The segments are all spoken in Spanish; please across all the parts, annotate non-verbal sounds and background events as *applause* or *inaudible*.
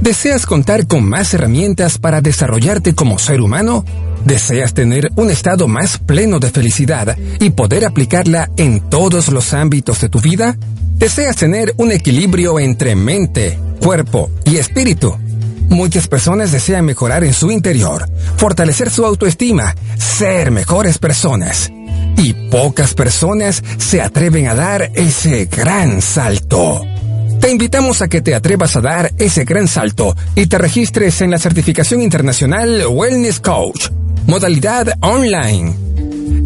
¿Deseas contar con más herramientas para desarrollarte como ser humano? ¿Deseas tener un estado más pleno de felicidad y poder aplicarla en todos los ámbitos de tu vida? ¿Deseas tener un equilibrio entre mente, cuerpo y espíritu? Muchas personas desean mejorar en su interior, fortalecer su autoestima, ser mejores personas. Y pocas personas se atreven a dar ese gran salto. Te invitamos a que te atrevas a dar ese gran salto y te registres en la certificación internacional Wellness Coach, modalidad online.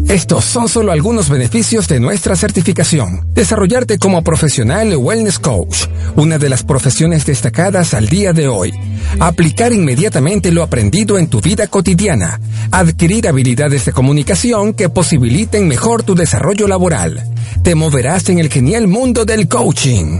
Estos son solo algunos beneficios de nuestra certificación. Desarrollarte como profesional Wellness Coach, una de las profesiones destacadas al día de hoy. Aplicar inmediatamente lo aprendido en tu vida cotidiana. Adquirir habilidades de comunicación que posibiliten mejor tu desarrollo laboral. Te moverás en el genial mundo del coaching.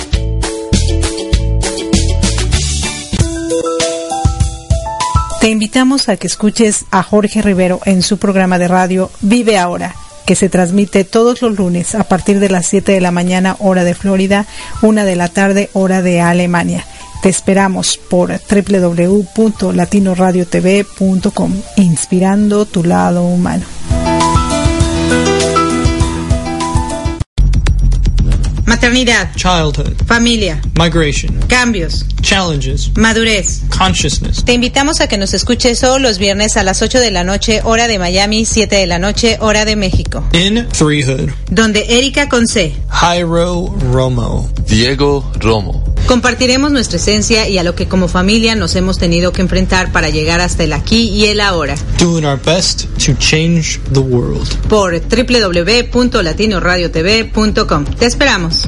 Te invitamos a que escuches a Jorge Rivero en su programa de radio Vive Ahora, que se transmite todos los lunes a partir de las 7 de la mañana hora de Florida, 1 de la tarde hora de Alemania. Te esperamos por www.latinoradiotv.com, inspirando tu lado humano. Maternidad, childhood, familia, migration, cambios, challenges, madurez. consciousness. Te invitamos a que nos escuches todos los viernes a las 8 de la noche, hora de Miami, 7 de la noche, hora de México. In Threehood, Donde Erika Conce Jairo Romo, Diego Romo. compartiremos nuestra esencia y a lo que como familia nos hemos tenido que enfrentar para llegar hasta el aquí y el ahora. doing our best to change the world. Por www.latinoradiotv.com. Te esperamos.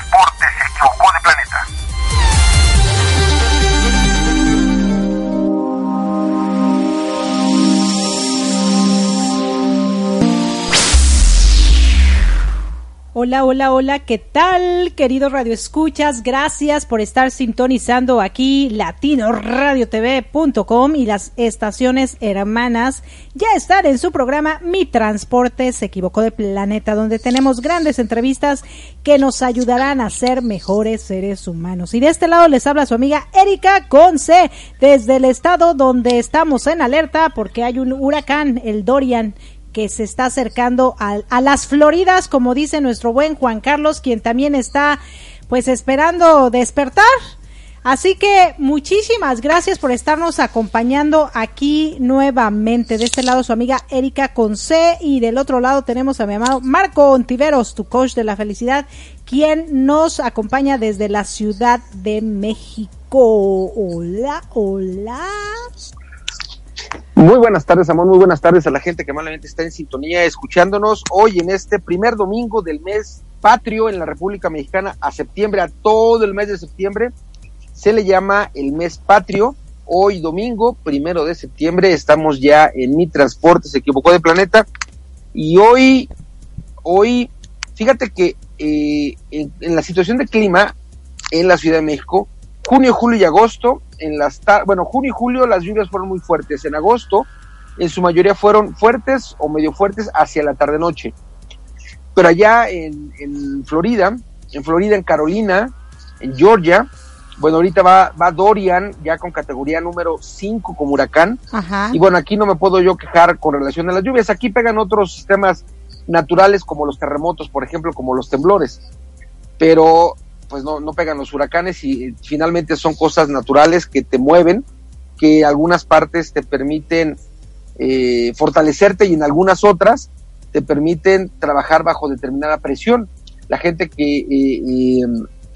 Hola, hola, hola, ¿qué tal, queridos radioescuchas? Gracias por estar sintonizando aquí latinoradiotv.com y las estaciones hermanas ya están en su programa Mi Transporte se equivocó de planeta, donde tenemos grandes entrevistas que nos ayudarán a ser mejores seres humanos. Y de este lado les habla su amiga Erika Conce, desde el estado donde estamos en alerta porque hay un huracán, el Dorian, que se está acercando a, a, las Floridas, como dice nuestro buen Juan Carlos, quien también está pues esperando despertar. Así que muchísimas gracias por estarnos acompañando aquí nuevamente. De este lado su amiga Erika Conce y del otro lado tenemos a mi amado Marco Ontiveros, tu coach de la felicidad, quien nos acompaña desde la Ciudad de México. Hola, hola. Muy buenas tardes, amor. Muy buenas tardes a la gente que malamente está en sintonía escuchándonos hoy en este primer domingo del mes patrio en la República Mexicana a septiembre, a todo el mes de septiembre. Se le llama el mes patrio. Hoy domingo, primero de septiembre, estamos ya en mi transporte, se equivocó de planeta. Y hoy, hoy, fíjate que eh, en la situación de clima en la Ciudad de México, junio, julio y agosto, en las bueno, junio y julio las lluvias fueron muy fuertes. En agosto, en su mayoría fueron fuertes o medio fuertes hacia la tarde-noche. Pero allá en, en, Florida, en Florida, en Carolina, en Georgia, bueno, ahorita va, va Dorian ya con categoría número 5 como huracán. Ajá. Y bueno, aquí no me puedo yo quejar con relación a las lluvias. Aquí pegan otros sistemas naturales como los terremotos, por ejemplo, como los temblores. Pero pues no, no pegan los huracanes y eh, finalmente son cosas naturales que te mueven, que algunas partes te permiten eh, fortalecerte y en algunas otras te permiten trabajar bajo determinada presión. La gente que eh, eh,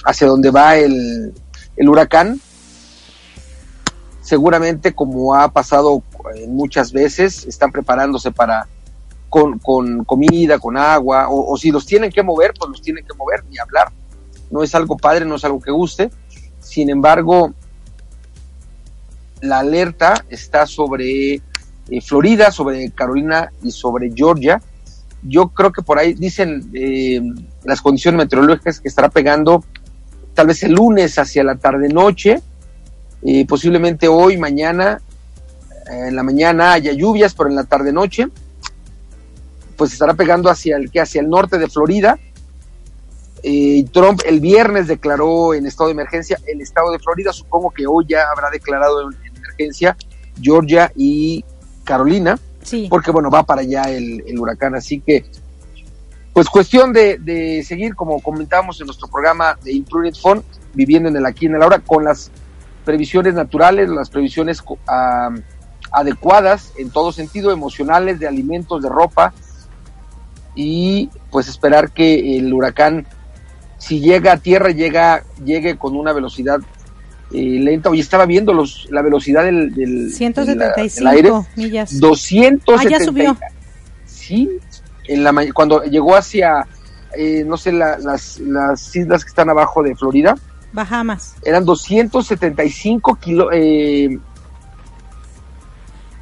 hacia donde va el, el, huracán, seguramente como ha pasado muchas veces, están preparándose para con, con comida, con agua, o, o si los tienen que mover, pues los tienen que mover, ni hablar no es algo padre, no es algo que guste. Sin embargo, la alerta está sobre eh, Florida, sobre Carolina y sobre Georgia. Yo creo que por ahí dicen eh, las condiciones meteorológicas que estará pegando tal vez el lunes hacia la tarde-noche, eh, posiblemente hoy, mañana, eh, en la mañana haya lluvias, pero en la tarde-noche, pues estará pegando hacia el, hacia el norte de Florida. Eh, Trump el viernes declaró en estado de emergencia el estado de Florida, supongo que hoy ya habrá declarado en, en emergencia Georgia y Carolina, Sí. porque bueno, va para allá el, el huracán, así que pues cuestión de, de seguir, como comentábamos en nuestro programa de Imprudent Fund, viviendo en el aquí y en el ahora, con las previsiones naturales, las previsiones ah, adecuadas en todo sentido, emocionales, de alimentos, de ropa, y pues esperar que el huracán, si llega a tierra, llega, llegue con una velocidad eh, lenta. Hoy estaba viendo los, la velocidad del, del, de la- del aire, 175 millas. 270. Ah, ya subió. Sí, en la, cuando llegó hacia, eh, no sé, la- las, las islas que están abajo de Florida, Bahamas. eran 275 kilo, eh,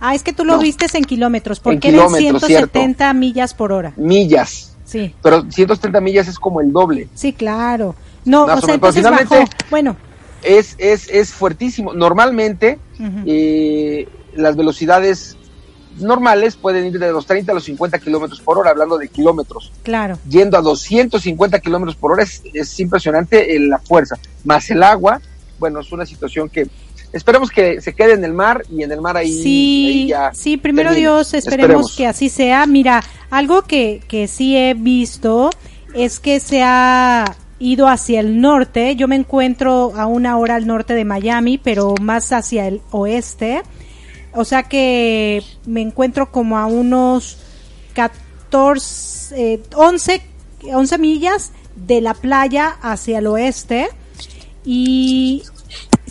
Ah, es que tú lo No. vistes en kilómetros, porque En eran kilómetros, 170 millas por hora. millas. Sí, Pero 170 millas es como el doble. sí, claro. No, o sea, entonces finalmente- bajó. Bueno, Es, es, es fuertísimo. Normalmente, eh, las velocidades normales pueden ir de los 30 a los 50 kilómetros por hora, hablando de kilómetros. claro. Yendo a 250 kilómetros por hora es, es impresionante eh, la fuerza. Más el agua, bueno, es una situación que esperemos que se quede en el mar y en el mar ahí, ahí Sí, ya. sí, primero termine. Dios, esperemos, que así sea. Mira, algo que, que sí he visto es que se ha ido hacia el norte. Yo me encuentro a una hora al norte de Miami, pero más hacia el oeste. O sea que me encuentro como a unos 14, eh, 11, 11 millas de la playa hacia el oeste. Y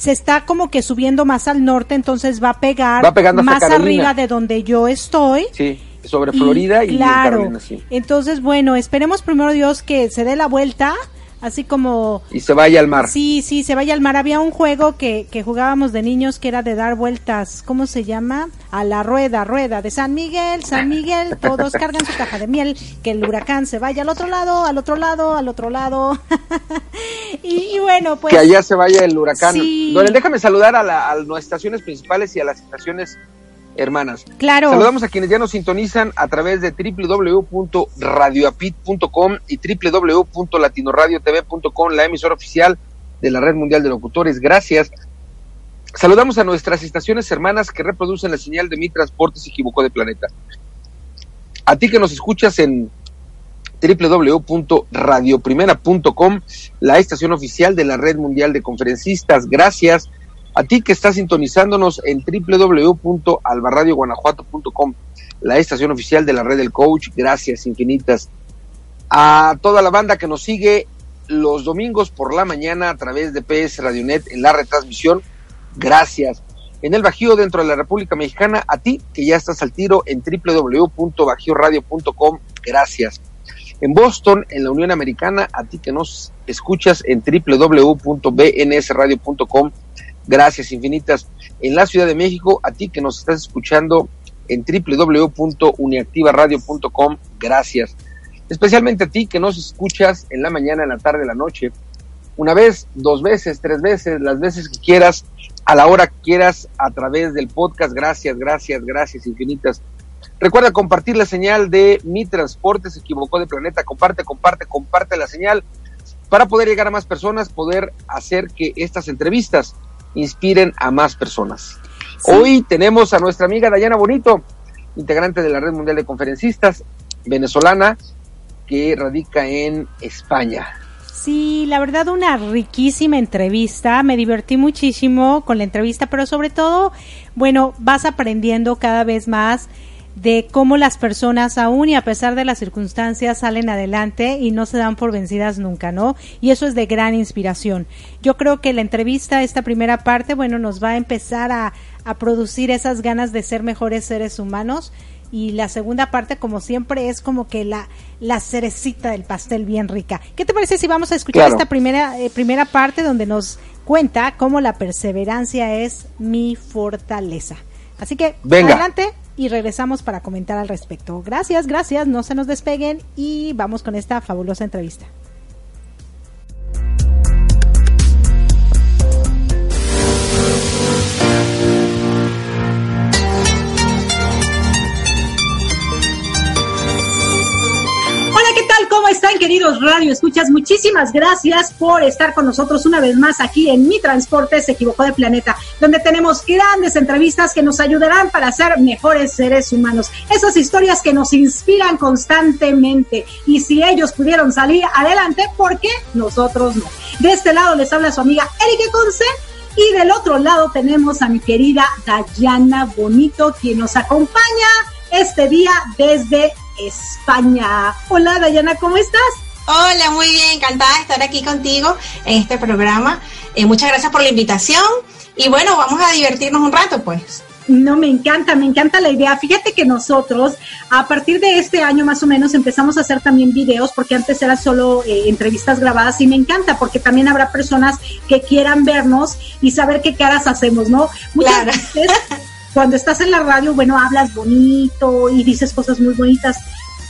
se está como que subiendo más al norte, entonces va a pegar Va pegando hasta más arriba de donde yo estoy. Sí, sobre Florida y, claro, Carolina, sí. entonces bueno, esperemos primero Dios que se dé la vuelta, así como Y se vaya al mar. Sí, sí, se vaya al mar. Había un juego que, que jugábamos de niños que era de dar vueltas, ¿cómo se llama? A la rueda, rueda de San Miguel, San Miguel, todos cargan su caja de miel, que el huracán se vaya al otro lado, al otro lado, al otro lado. *laughs* y, y bueno, pues... que allá se vaya el huracán. Sí. Doren, déjame saludar a, la- a las estaciones principales y a las estaciones hermanas. Claro. Saludamos a quienes ya nos sintonizan a través de www.radioapit.com y www.latinoradiotv.com, la emisora oficial de la Red Mundial de Locutores. Gracias. Saludamos a nuestras estaciones hermanas que reproducen la señal de Mi Transporte se equivocó de planeta. A ti que nos escuchas en www.radioprimera.com, la estación oficial de la Red Mundial de Conferencistas. Gracias a ti que estás sintonizándonos en www.albarradioguanajuato.com, la estación oficial de la Red del Coach. Gracias infinitas. A toda la banda que nos sigue los domingos por la mañana a través de PS Radionet en la retransmisión. Gracias. En el Bajío dentro de la República Mexicana, a ti que ya estás al tiro en www.bajioradio.com. Gracias. En Boston, en la Unión Americana, a ti que nos escuchas en www.bnsradio.com. Gracias infinitas. En la Ciudad de México, a ti que nos estás escuchando en www.uniactivaradio.com. Gracias. Especialmente a ti que nos escuchas en la mañana, en la tarde, en la noche. Una vez, dos veces, tres veces, las veces que quieras, a la hora que quieras, a través del podcast. Gracias, gracias, gracias infinitas. Recuerda compartir la señal de Mi Transporte se equivocó de planeta. Comparte, comparte, comparte la señal para poder llegar a más personas, poder hacer que estas entrevistas inspiren a más personas. Hoy tenemos a nuestra amiga Dayana Bonito, integrante de la Red Mundial de Conferencistas, venezolana, que radica en España. Sí, la verdad una riquísima entrevista, me divertí muchísimo con la entrevista, pero sobre todo, bueno, vas aprendiendo cada vez más de cómo las personas aún y a pesar de las circunstancias salen adelante y no se dan por vencidas nunca, ¿no? Y eso es de gran inspiración. Yo creo que la entrevista, esta primera parte, bueno, nos va a empezar a, a producir esas ganas de ser mejores seres humanos y la segunda parte, como siempre, es como que la, la cerecita del pastel bien rica. ¿Qué te parece si vamos a escuchar Claro. esta primera, eh, primera parte donde nos cuenta cómo la perseverancia es mi fortaleza? Así que Venga. adelante y regresamos para comentar al respecto. Gracias, gracias, no se nos despeguen y vamos con esta fabulosa entrevista. Queridos Radio Escuchas? Muchísimas gracias por estar con nosotros una vez más aquí en Mi Transporte se equivocó de planeta, donde tenemos grandes entrevistas que nos ayudarán para ser mejores seres humanos. Esas historias que nos inspiran constantemente. Y si ellos pudieron salir adelante, ¿por qué nosotros no? De este lado les habla su amiga Erika Conce. Y del otro lado tenemos a mi querida Dayana Bonito, quien nos acompaña este día desde España. Hola Dayana, ¿cómo estás? Hola, muy bien, encantada de estar aquí contigo en este programa. Eh, muchas gracias por la invitación y bueno, vamos a divertirnos un rato pues. No, me encanta, me encanta la idea. Fíjate que nosotros, a partir de este año más o menos, empezamos a hacer también videos, porque antes era solo eh, entrevistas grabadas y me encanta, porque también habrá personas que quieran vernos y saber qué caras hacemos, ¿no? Muchas veces *laughs* cuando estás en la radio, bueno, hablas bonito y dices cosas muy bonitas,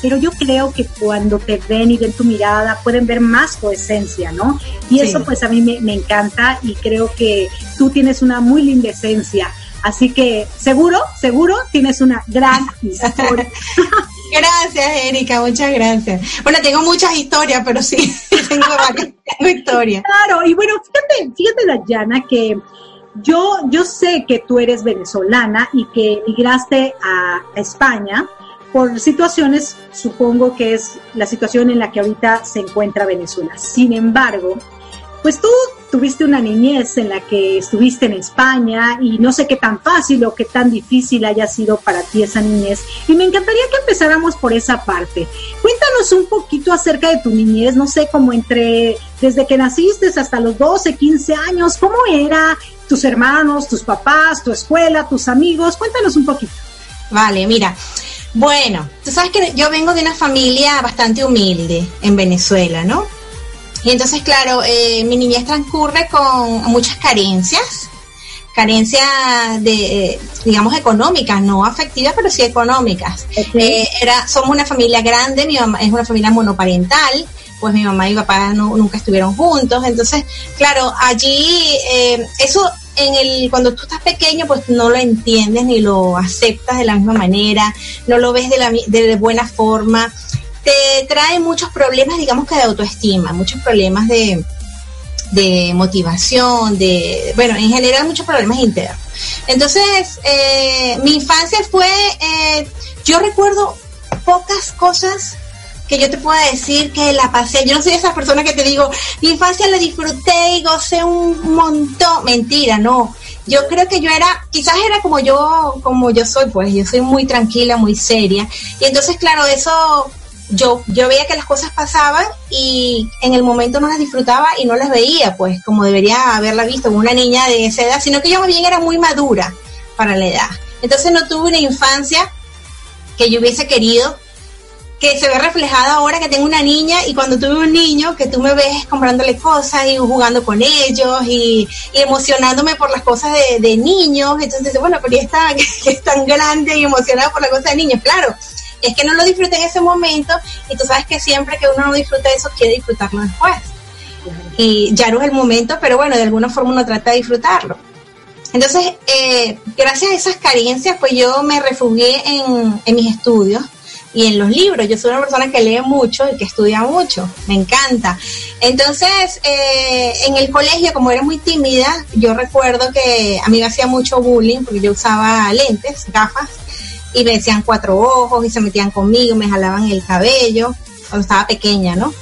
pero yo creo que cuando te ven y ven tu mirada, pueden ver más tu esencia, ¿no? Y eso pues a mí me, me, encanta y creo que tú tienes una muy linda esencia. Así que seguro, seguro tienes una gran historia. *laughs* Gracias, Erika, muchas gracias. Bueno, tengo muchas historias, pero sí, *laughs* tengo varias historias. Claro, y bueno, fíjate, fíjate, Dayana, que yo, yo sé que tú eres venezolana y que migraste a España por situaciones, supongo que es la situación en la que ahorita se encuentra Venezuela. Sin embargo, pues tú tuviste una niñez en la que estuviste en España y no sé qué tan fácil o qué tan difícil haya sido para ti esa niñez. Y me encantaría que empezáramos por esa parte. Cuéntanos un poquito acerca de tu niñez, no sé, como entre desde que naciste hasta los 12, 15 años, ¿cómo era tus hermanos, tus papás, tu escuela, tus amigos? Cuéntanos un poquito. Vale, mira. Bueno, tú sabes que yo vengo de una familia bastante humilde en Venezuela, ¿no? Y entonces, claro, eh, mi niñez transcurre con muchas carencias, carencias de, digamos, económicas, no afectivas, pero sí económicas. Eh, era, somos una familia grande, mi mamá es una familia monoparental, pues mi mamá y mi papá no, nunca estuvieron juntos, entonces, claro, allí eh, eso en el cuando tú estás pequeño pues no lo entiendes ni lo aceptas de la misma manera, no lo ves de la de buena forma, te trae muchos problemas, digamos que de autoestima, muchos problemas de, de motivación, de, bueno, en general muchos problemas internos. Entonces, eh, mi infancia fue, eh, yo recuerdo pocas cosas que yo te pueda decir que la pasé. Yo no soy esa persona que te digo, mi infancia la disfruté y gocé un montón. Mentira, no. Yo creo que yo era, quizás era como yo, como yo soy, pues yo soy muy tranquila, muy seria. Y entonces, claro, eso yo, yo veía que las cosas pasaban y en el momento no las disfrutaba y no las veía, pues como debería haberla visto como una niña de esa edad, sino que yo más bien era muy madura para la edad. Entonces no tuve una infancia que yo hubiese querido, que se ve reflejada ahora que tengo una niña y cuando tuve un niño que tú me ves comprándole cosas y jugando con ellos y, emocionándome por las cosas de, de niños. Entonces, bueno, pero ya está, *laughs* que es tan grande y emocionada por las cosas de niños, claro es que no lo disfruté en ese momento y tú sabes que siempre que uno no disfruta eso quiere disfrutarlo después. Y ya no es el momento, pero bueno, de alguna forma uno trata de disfrutarlo. Entonces, eh, gracias a esas carencias, pues yo me refugié en, en mis estudios y en los libros. Yo soy una persona que lee mucho y que estudia mucho, me encanta. Entonces, eh, en el colegio, como era muy tímida, yo recuerdo que a mí me hacía mucho bullying porque yo usaba lentes, gafas, y me decían cuatro ojos y se metían conmigo, me jalaban el cabello cuando estaba pequeña, ¿no?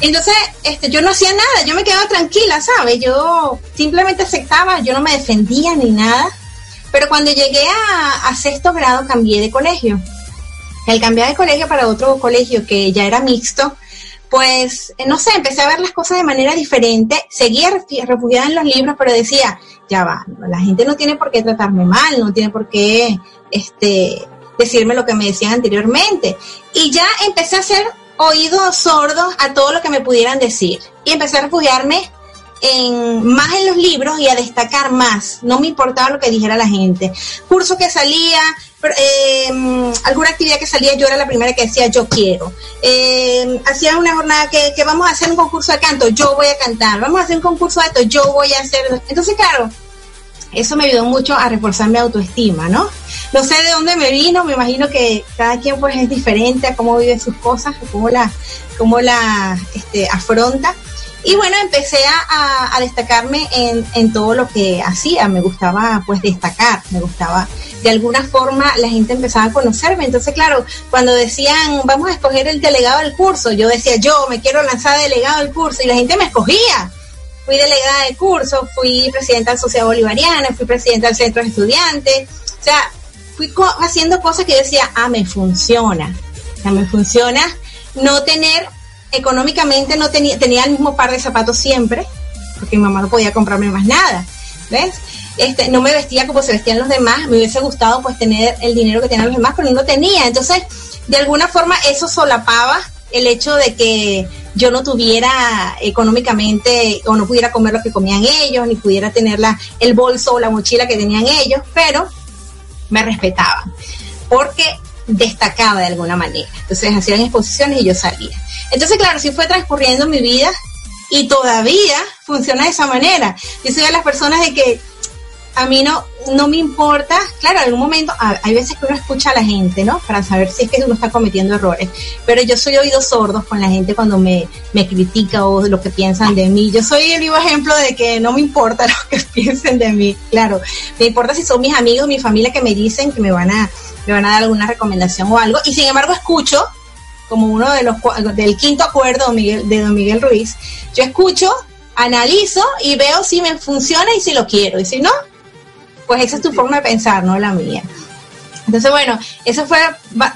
Entonces, este, yo no hacía nada, yo me quedaba tranquila, ¿sabes? Yo simplemente aceptaba, yo no me defendía ni nada, pero cuando llegué a, sexto grado cambié de colegio. El cambiar de colegio para otro colegio que ya era mixto, pues, eh, no sé, empecé a ver las cosas de manera diferente, seguía refugiada en los libros, pero decía, ya va, la gente no tiene por qué tratarme mal, no tiene por qué este, decirme lo que me decían anteriormente. Y ya empecé a hacer oídos sordos a todo lo que me pudieran decir. Y empecé a refugiarme en, más en los libros y a destacar más. No me importaba lo que dijera la gente. Curso que salía, eh, alguna actividad que salía, yo era la primera que decía yo quiero. Eh, hacía una jornada que, vamos a hacer un concurso de canto, yo voy a cantar. Vamos a hacer un concurso de esto, yo voy a hacer. Entonces, claro, eso me ayudó mucho a reforzar mi autoestima, ¿no? no sé de dónde me vino, me imagino que cada quien pues es diferente a cómo vive sus cosas, cómo la, cómo la este, afronta. Y bueno, empecé a, a destacarme en, en, todo lo que hacía, me gustaba pues destacar, me gustaba, de alguna forma la gente empezaba a conocerme, entonces claro, cuando decían vamos a escoger el delegado del curso, yo decía yo me quiero lanzar delegado del curso y la gente me escogía. Fui delegada de curso, fui presidenta de la Sociedad Bolivariana, fui presidenta del Centro de Estudiantes, o sea, fui haciendo cosas que yo decía, ah, me funciona, o me funciona no tener económicamente no tenía, tenía el mismo par de zapatos siempre, porque mi mamá no podía comprarme más nada, ¿ves? Este, no me vestía como se vestían los demás, me hubiese gustado pues tener el dinero que tenían los demás, pero no lo tenía, entonces de alguna forma eso solapaba el hecho de que yo no tuviera económicamente o no pudiera comer lo que comían ellos, ni pudiera tener la, el bolso o la mochila que tenían ellos, pero me respetaban, porque destacaba de alguna manera. Entonces hacían exposiciones y yo salía. Entonces, claro, sí fue transcurriendo mi vida y todavía funciona de esa manera. Yo soy de las personas de que a mí no, no me importa, claro, en algún momento, hay veces que uno escucha a la gente, ¿no? Para saber si es que uno está cometiendo errores, pero yo soy oídos sordos con la gente cuando me, me critica o lo que piensan de mí. Yo soy el vivo ejemplo de que no me importa *laughs* lo que piensen de mí, claro, me importa si son mis amigos, mi familia que me dicen que me van a, me van a dar alguna recomendación o algo, y sin embargo escucho, como uno de los, del quinto acuerdo de, don Miguel Ruiz, yo escucho, analizo y veo si me funciona y si lo quiero, y si no, pues esa es tu forma de pensar, no la mía. Entonces, bueno, eso fue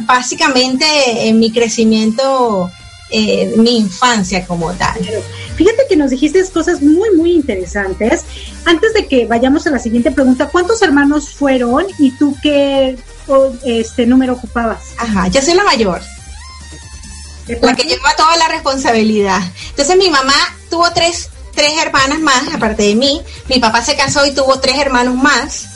básicamente en mi crecimiento, eh, mi infancia como tal. Fíjate que nos dijiste cosas muy, muy interesantes. Antes de que vayamos a la siguiente pregunta, ¿cuántos hermanos fueron y tú qué este número ocupabas? Ajá, yo soy la mayor. La que lleva toda la responsabilidad. Entonces mi mamá tuvo tres tres hermanas más, aparte de mí. Mi papá se casó y tuvo tres hermanos más.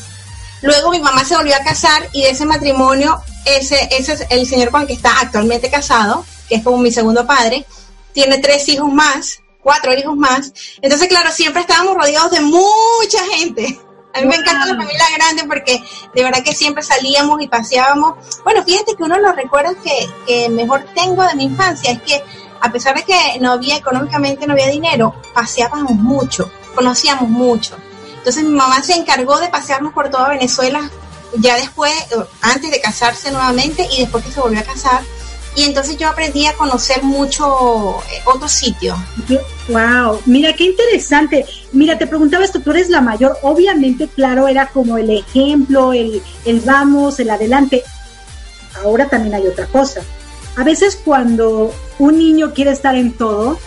Luego mi mamá se volvió a casar y de ese matrimonio, ese, ese es el señor con el que está actualmente casado, que es como mi segundo padre, tiene tres hijos más, cuatro hijos más. Entonces, claro, siempre estábamos rodeados de mucha gente. A mí me encanta la familia grande porque de verdad que siempre salíamos y paseábamos. Bueno, fíjate que uno de los recuerdos que, que mejor tengo de mi infancia es que a pesar de que no había económicamente, no había dinero, paseábamos mucho, conocíamos mucho. Entonces mi mamá se encargó de pasearnos por toda Venezuela, ya después, antes de casarse nuevamente y después que se volvió a casar. Y entonces yo aprendí a conocer mucho eh, otros sitios. Wow, mira qué interesante. Mira, te preguntaba esto, tú eres la mayor, obviamente, claro, era como el ejemplo, el, el vamos, el adelante. Ahora también hay otra cosa a veces cuando un niño quiere estar en todo,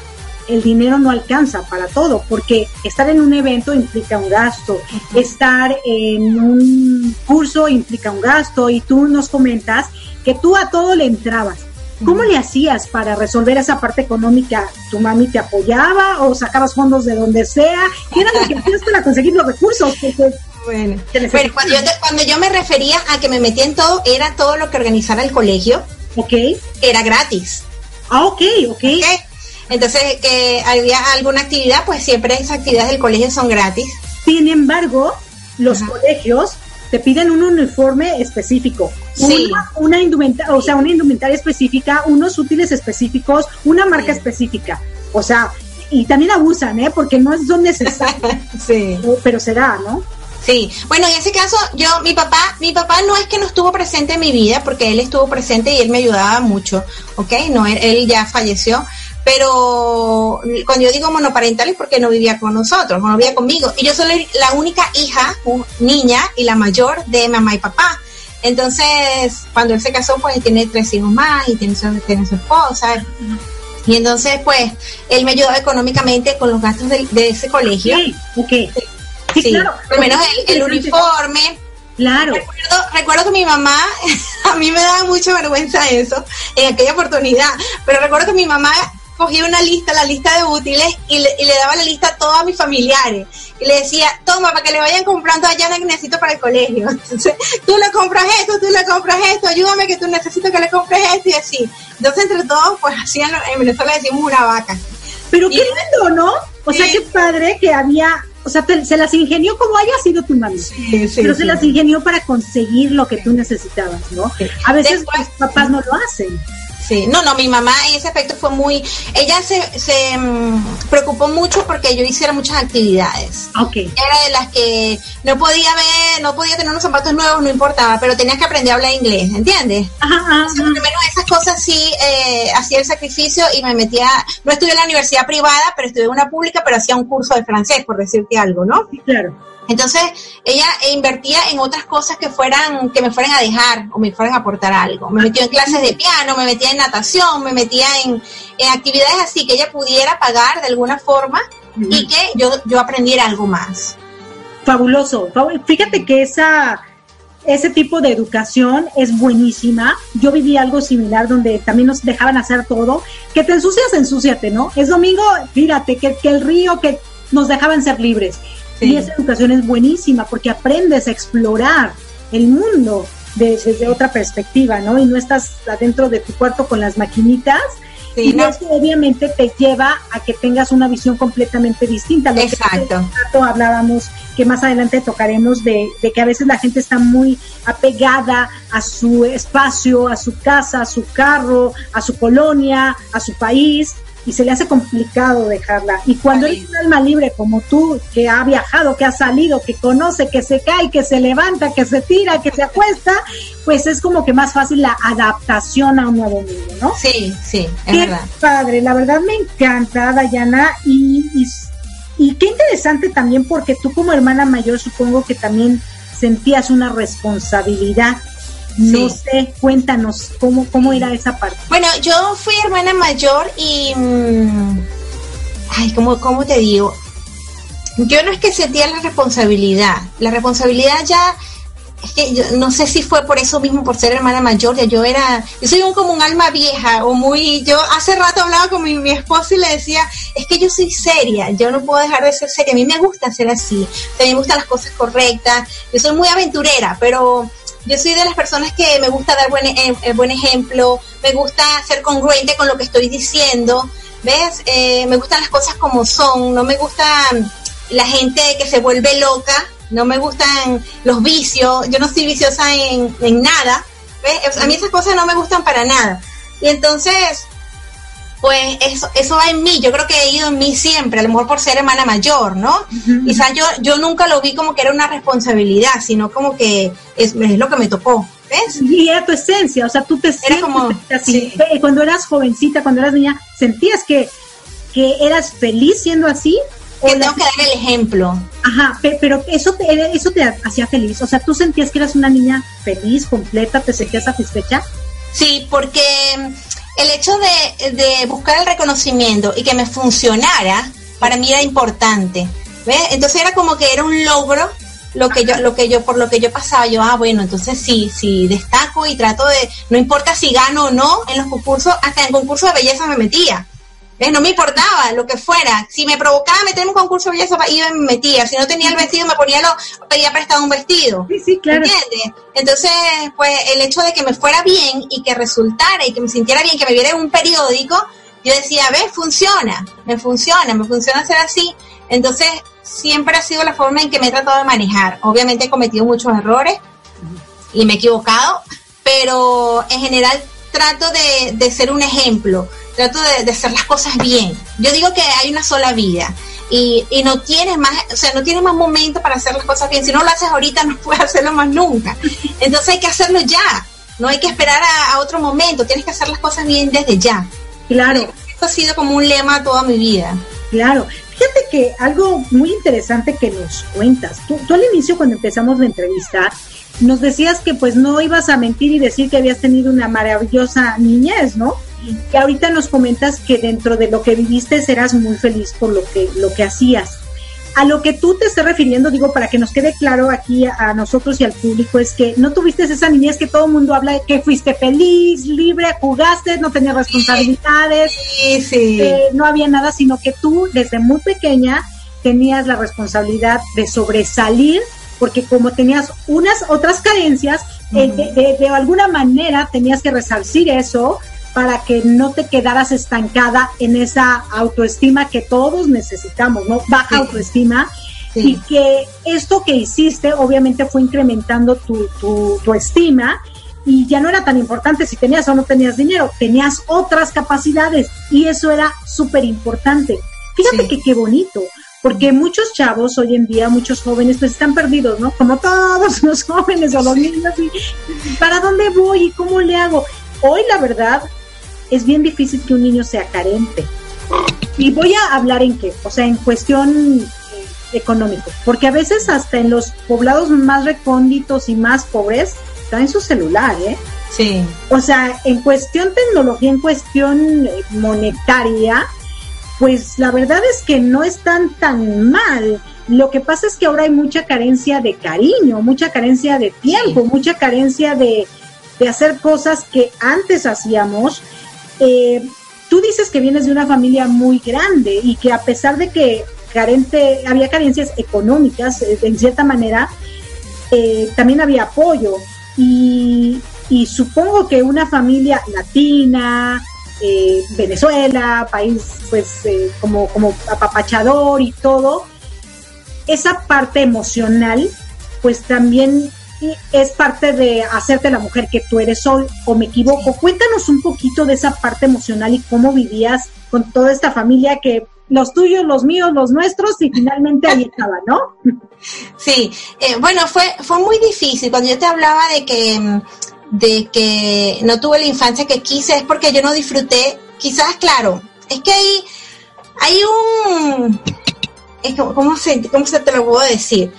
el dinero no alcanza para todo, porque estar en un evento implica un gasto, estar en un curso implica un gasto y tú nos comentas que tú a todo le entrabas. ¿Cómo le hacías para resolver esa parte económica? ¿Tu mami te apoyaba o sacabas fondos de donde sea? ¿Qué era lo que hacías para conseguir los recursos? bueno, cuando, yo cuando yo me refería a que me metía en todo, era todo lo que organizara el colegio Ok. Era gratis. Ah, ok, ok. Entonces, que había alguna actividad, pues siempre esas actividades del colegio son gratis. Sin embargo, los colegios te piden un uniforme específico, sí. una, indumentaria, o sea, una indumentaria específica, unos útiles específicos, una marca específica. O sea, y también abusan, ¿eh? Porque no son necesarios. *laughs* sí. Pero será, ¿no? Sí, bueno, en ese caso, yo, mi papá, mi papá no es que no estuvo presente en mi vida, porque él estuvo presente y él me ayudaba mucho, ¿ok? No, él, ya falleció, pero cuando yo digo monoparental es porque no vivía con nosotros, no vivía conmigo. Y yo soy la única hija, niña y la mayor de mamá y papá. Entonces, cuando él se casó, pues tiene tres hijos más y tiene su, tiene su esposa. Y entonces, pues, él me ayudaba económicamente con los gastos de, ese colegio. Okay, Sí, claro. Al menos el, uniforme. Claro. Recuerdo, que mi mamá, *laughs* a mí me daba mucha vergüenza eso en aquella oportunidad, pero recuerdo que mi mamá cogía una lista, la lista de útiles, y le, daba la lista a todos mis familiares. Y le decía, toma, para que le vayan comprando allá lo que necesito para el colegio. *laughs* Entonces, tú le compras esto, tú le compras esto, ayúdame que tú necesito que le compres esto y así. Entonces, entre todos, pues hacían, en Venezuela decimos una vaca. Pero qué lindo, ¿no? O sea, qué padre que había o sea, te- se las ingenió como haya sido tu mami, Sí, sí, pero se las ingenió para conseguir lo que tú necesitabas, ¿no? A veces Después- los papás no lo hacen. Sí, no, no, mi mamá en ese aspecto fue muy, ella se, se mm, preocupó mucho porque yo hiciera muchas actividades. Ok. Era de las que no podía ver, no podía tener unos zapatos nuevos, no importaba, pero tenías que aprender a hablar inglés, ¿entiendes? Ajá, ajá, Entonces, por lo menos esas cosas sí eh, hacía el sacrificio y me metía, no estudié en la universidad privada, pero estudié en una pública, pero hacía un curso de francés, por decirte algo, ¿no? sí, claro. Entonces, ella invertía en otras cosas que fueran, que me fueran a dejar o me fueran a aportar algo. Me metió en clases de piano, me metía en natación, me metía en, en actividades así que ella pudiera pagar de alguna forma y que yo, yo aprendiera algo más. Fabuloso. Fabu- Fíjate que esa ese tipo de educación es buenísima. Yo viví algo similar donde también nos dejaban hacer todo. Que te ensucias, ensúciate, ¿no? Es domingo, fíjate, que, que el río, que nos dejaban ser libres. Sí. Y esa educación es buenísima porque aprendes a explorar el mundo de- desde otra perspectiva, ¿no? Y no estás adentro de tu cuarto con las maquinitas. Sí, y no. eso obviamente te lleva a que tengas una visión completamente distinta. Lo que Exacto. rato hablábamos que más adelante tocaremos de, de que a veces la gente está muy apegada a su espacio, a su casa, a su carro, a su colonia, a su país y se le hace complicado dejarla. Y cuando Ay. eres un alma libre como tú, que ha viajado, que ha salido, que conoce, que se cae, que se levanta, que se tira, que se acuesta, pues es como que más fácil la adaptación a un nuevo mundo, ¿no? Sí, sí, es Qué verdad. padre, la verdad me encanta, Dayana, y, y, y qué interesante también porque tú como hermana mayor supongo que también sentías una responsabilidad. No Sí. sé, cuéntanos cómo, cómo era esa parte. Bueno, yo fui hermana mayor y... mm, ay, ¿cómo, ¿cómo te digo? Yo no es que sentía la responsabilidad. La responsabilidad ya... Es que yo no sé si fue por eso mismo, por ser hermana mayor, ya yo era, yo soy un, como un alma vieja o muy, yo hace rato hablaba con mi, mi esposo y le decía, es que yo soy seria, yo no puedo dejar de ser seria, a mí me gusta ser así, a mí me gustan las cosas correctas, yo soy muy aventurera, pero yo soy de las personas que me gusta dar buen, eh, eh, buen ejemplo, me gusta ser congruente con lo que estoy diciendo, ¿ves? Eh, me gustan las cosas como son, no me gusta la gente que se vuelve loca, no me gustan los vicios, yo no soy viciosa en, en nada, ¿ves? A mí esas cosas no me gustan para nada. Y entonces, pues eso, eso va en mí, yo creo que he ido en mí siempre, a lo mejor por ser hermana mayor, ¿no? Quizás yo, yo nunca lo vi como que era una responsabilidad, sino como que es, es lo que me tocó, ¿ves? Y era tu esencia, o sea, tú te sientes como- así. sí. Eh, Cuando eras jovencita, cuando eras niña, ¿sentías que, que eras feliz siendo así? ¿O Que la- tengo que dar el ejemplo. Ajá, pe- pero eso te, eso te hacía feliz. O sea, tú sentías que eras una niña feliz, completa, te sentías satisfecha. Sí, porque el hecho de, de buscar el reconocimiento y que me funcionara, para mí era importante. ¿Ves? Entonces era como que era un logro lo que yo, lo que yo, por lo que yo pasaba, yo, ah, bueno, entonces sí, sí, destaco y trato de, no importa si gano o no en los concursos, hasta en concursos de belleza me metía. ¿Ves? No me importaba lo que fuera. Si me provocaba meterme en un concurso de belleza, iba y me metía. Si no tenía el vestido, me ponía lo, pedía prestado un vestido. Sí, sí, claro. ¿Entiendes? Entonces, pues el hecho de que me fuera bien y que resultara y que me sintiera bien, que me viera en un periódico, yo decía, ves, funciona, me funciona, me funciona ser así. Entonces, siempre ha sido la forma en que me he tratado de manejar. Obviamente he cometido muchos errores y me he equivocado, pero en general trato de, de ser un ejemplo, trato de, de hacer las cosas bien. Yo digo que hay una sola vida y, y no tienes más, o sea, no tienes más momento para hacer las cosas bien. Si no lo haces ahorita, no *laughs* puedes hacerlo más nunca. Entonces hay que hacerlo ya. No hay que esperar a, a otro momento. Tienes que hacer las cosas bien desde ya. Claro, Esto ha sido como un lema toda mi vida. claro. Fíjate que algo muy interesante que nos cuentas. Tú, tú al inicio, cuando empezamos la entrevista, nos decías que pues no ibas a mentir y decir que habías tenido una maravillosa niñez, ¿no? Y ahorita nos comentas que dentro de lo que viviste serás muy feliz por lo que, lo que hacías. A lo que tú te estás refiriendo, digo, para que nos quede claro aquí a, a nosotros y al público, es que no tuviste esa niñez que todo el mundo habla de que fuiste feliz, libre, jugaste, no tenías responsabilidades, Sí, sí. eh, no había nada, sino que tú desde muy pequeña tenías la responsabilidad de sobresalir, porque como tenías unas otras carencias, eh, de, de- de alguna manera tenías que resarcir eso para que no te quedaras estancada en esa autoestima que todos necesitamos, ¿no? Baja Sí. autoestima. y que esto que hiciste obviamente fue incrementando tu, tu, tu estima y ya no era tan importante si tenías o no tenías dinero, tenías otras capacidades y eso era súper importante. Fíjate que qué bonito, porque muchos chavos hoy en día, muchos jóvenes, pues están perdidos, ¿no? Como todos *laughs* los jóvenes o los niños, y ¿para dónde voy y cómo le hago? Hoy la verdad es bien difícil que un niño sea carente. Y voy a hablar en qué, o sea, en cuestión eh, económico, porque a veces hasta en los poblados más recónditos y más pobres, está en su celular, ¿eh? Sí. O sea, en cuestión tecnología, en cuestión eh, monetaria, pues la verdad es que no están tan mal. Lo que pasa es que ahora hay mucha carencia de cariño, mucha carencia de tiempo, mucha carencia de, de hacer cosas que antes hacíamos. Eh, tú dices que vienes de una familia muy grande y que a pesar de que carente, había carencias económicas, eh, en cierta manera, eh, también había apoyo. Y, supongo que una familia latina, eh, Venezuela, país pues eh, como, como apapachador y todo, esa parte emocional pues también es parte de hacerte la mujer que tú eres hoy, o me equivoco. Cuéntanos un poquito de esa parte emocional y cómo vivías con toda esta familia que los tuyos, los míos, los nuestros, y finalmente ahí estaba, ¿no? *laughs* Sí, eh, bueno, fue, fue muy difícil. Cuando yo te hablaba de que, de que no tuve la infancia que quise, es porque yo no disfruté, quizás, claro, es que hay, hay un, es como, ¿cómo, se, ¿cómo se te lo puedo decir?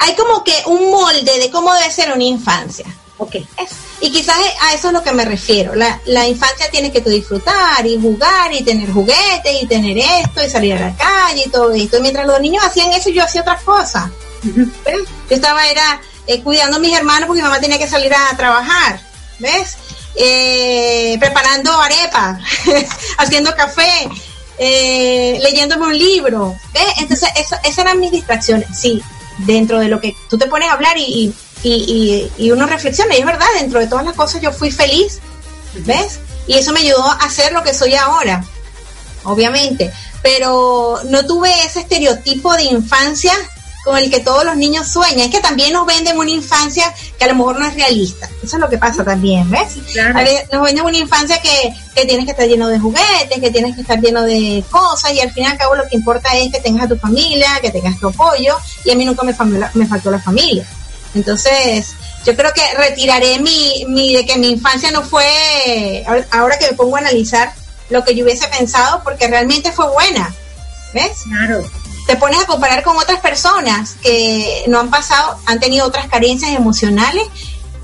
Hay como que un molde de cómo debe ser una infancia. Ok. Es- y quizás a eso es lo que me refiero. La, la infancia tienes que tú disfrutar y jugar y tener juguetes y tener esto y salir a la calle y todo esto. Y mientras los niños hacían eso, yo hacía otras cosas. ¿Ves? Yo estaba era eh, cuidando a mis hermanos porque mi mamá tenía que salir a trabajar. ¿Ves? Eh, preparando arepa, *laughs* haciendo café, eh, leyéndome un libro. ¿Ves? Entonces, eso, esas eran mis distracciones. Sí, dentro de lo que tú te pones a hablar y, y, y, y uno reflexiona. Y es verdad, dentro de todas las cosas yo fui feliz. ¿Ves? Y eso me ayudó a ser lo que soy ahora, obviamente. Pero no tuve ese estereotipo de infancia con el que todos los niños sueñan. Es que también nos venden una infancia que a lo mejor no es realista. Eso es lo que pasa también, ¿ves? A veces nos venden una infancia que, que tienes que estar lleno de juguetes, que tienes que estar lleno de cosas y al fin y al cabo lo que importa es que tengas a tu familia, que tengas tu apoyo y a mí nunca me, me faltó la familia. Entonces, yo creo que retiraré mi, mi de que mi infancia no fue, ahora que me pongo a analizar lo que yo hubiese pensado, porque realmente fue buena. ¿Ves? Claro. Te pones a comparar con otras personas que no han pasado, han tenido otras carencias emocionales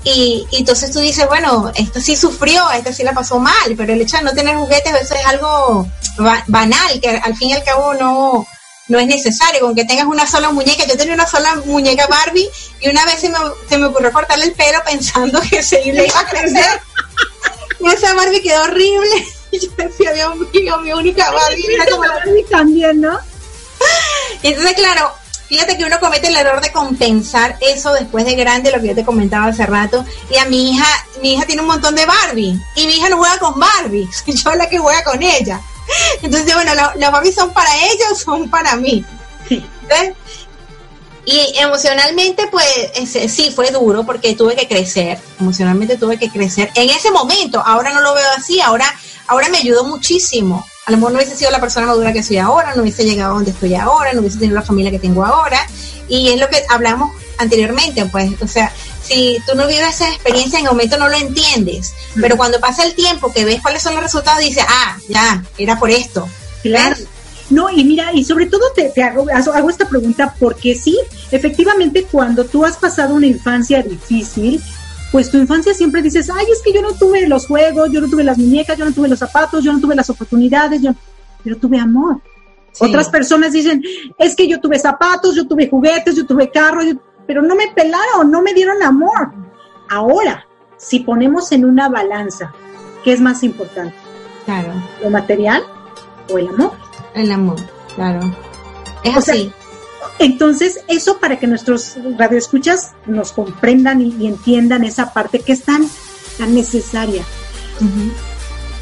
y, entonces tú dices, bueno, esto sí sufrió, esto sí la pasó mal, pero el hecho de no tener juguetes, eso es algo ba- banal, que al fin y al cabo no, no es necesario. Con que tengas una sola muñeca, yo tenía una sola muñeca Barbie y una vez se me, se me ocurrió cortarle el pelo pensando que se iba a crecer. Y esa Barbie quedó horrible. *laughs* Y yo decía, Dios mío, mi única Barbie. Cómo la también, ¿no? *laughs* entonces, claro, fíjate que uno comete el error de compensar eso después de grande, lo que yo te comentaba hace rato. Y a mi hija, mi hija tiene un montón de Barbie. Y mi hija no juega con Barbie, soy *laughs* yo la que juega con ella. Entonces, bueno, las Barbie son para ella *laughs* o son para mí. Y emocionalmente, pues ese- sí, fue duro porque tuve que crecer. Emocionalmente tuve que crecer. En ese momento, ahora no lo veo así, ahora, ahora me ayudó muchísimo. A lo mejor no hubiese sido la persona madura que soy ahora, no hubiese llegado donde estoy ahora, no hubiese tenido la familia que tengo ahora. Y es lo que hablamos anteriormente, pues, o sea, si tú no vives esa experiencia en el momento no lo entiendes, pero cuando pasa el tiempo que ves cuáles son los resultados, dices, ah, ya, era por esto. Claro. No, y mira, y sobre todo te, te hago, hago esta pregunta porque sí, efectivamente cuando tú has pasado una infancia difícil, pues tu infancia siempre dices, ay, es que yo no tuve los juegos, yo no tuve las muñecas, yo no tuve los zapatos, yo no tuve las oportunidades, yo, pero tuve amor. Otras personas dicen, es que yo tuve zapatos, yo tuve juguetes, yo tuve carro, yo- pero no me pelaron, no me dieron amor. Ahora, si ponemos en una balanza, ¿qué es más importante? Claro. ¿Lo material o el amor? El amor, claro. Es O sea, así. Entonces, eso para que nuestros radioescuchas nos comprendan y, y entiendan esa parte que es tan, tan necesaria.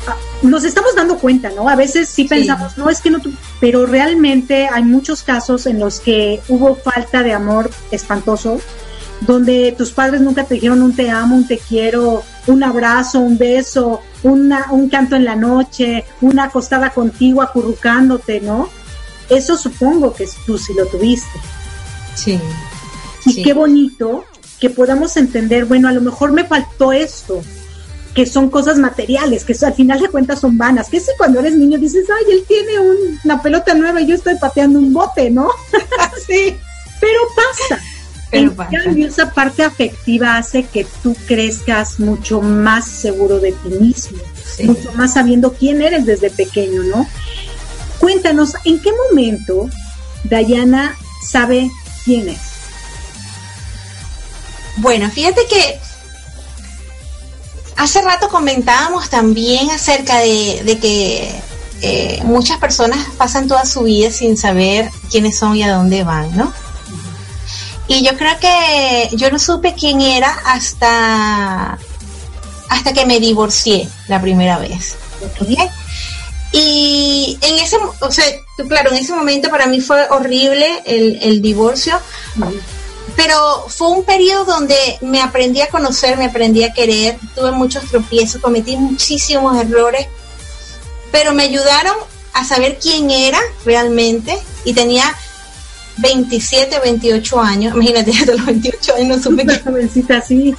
ah, nos estamos dando cuenta, ¿no? A veces sí pensamos, no es que no, tu-", pero realmente hay muchos casos en los que hubo falta de amor espantoso, donde tus padres nunca te dijeron un te amo, un te quiero, un abrazo, un beso, una, un canto en la noche, una acostada contigo acurrucándote, ¿no? Eso supongo que tú sí lo tuviste. Sí. Y Sí. qué bonito que podamos entender, bueno, a lo mejor me faltó esto, que son cosas materiales, que al final de cuentas son vanas, que es cuando eres niño dices, ay, él tiene un- una pelota nueva y yo estoy pateando un bote, ¿no? *laughs* sí. Pero pasa. Pero en pasa. cambio, esa parte afectiva hace que tú crezcas mucho más seguro de ti mismo, Sí. mucho más sabiendo quién eres desde pequeño, ¿no? Cuéntanos, ¿en qué momento Dayana sabe quién es? Bueno, fíjate que hace rato comentábamos también acerca de, de que eh, muchas personas pasan toda su vida sin saber quiénes son y a dónde van, ¿no? Y yo creo que yo no supe quién era hasta hasta que me divorcié la primera vez. ¿ok? Y en ese, o sea, claro, en ese momento para mí fue horrible el, el divorcio, pero fue un periodo donde me aprendí a conocer, me aprendí a querer, tuve muchos tropiezos, cometí muchísimos errores, pero me ayudaron a saber quién era realmente y tenía 27, 28 años, imagínate, hasta los 28 años no supe *laughs* quién así.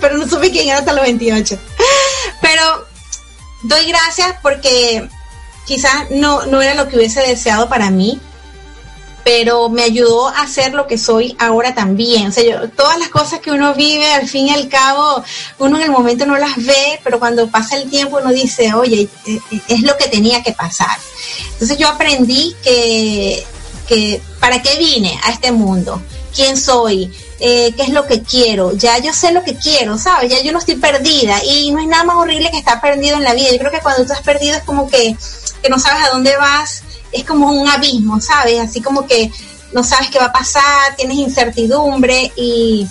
pero no supe quién era hasta los 28. Pero doy gracias porque quizás no, no era lo que hubiese deseado para mí, pero me ayudó a ser lo que soy ahora también. O sea, yo, todas las cosas que uno vive, al fin y al cabo, uno en el momento no las ve, pero cuando pasa el tiempo uno dice, oye, eh, eh, es lo que tenía que pasar. Entonces yo aprendí que, que para qué vine a este mundo, quién soy, eh, qué es lo que quiero. Ya yo sé lo que quiero, ¿sabes? Ya yo no estoy perdida y no hay nada más horrible que estar perdido en la vida. Yo creo que cuando estás perdido es como que, que no sabes a dónde vas, es como un abismo, ¿sabes? Así como que no sabes qué va a pasar, tienes incertidumbre y,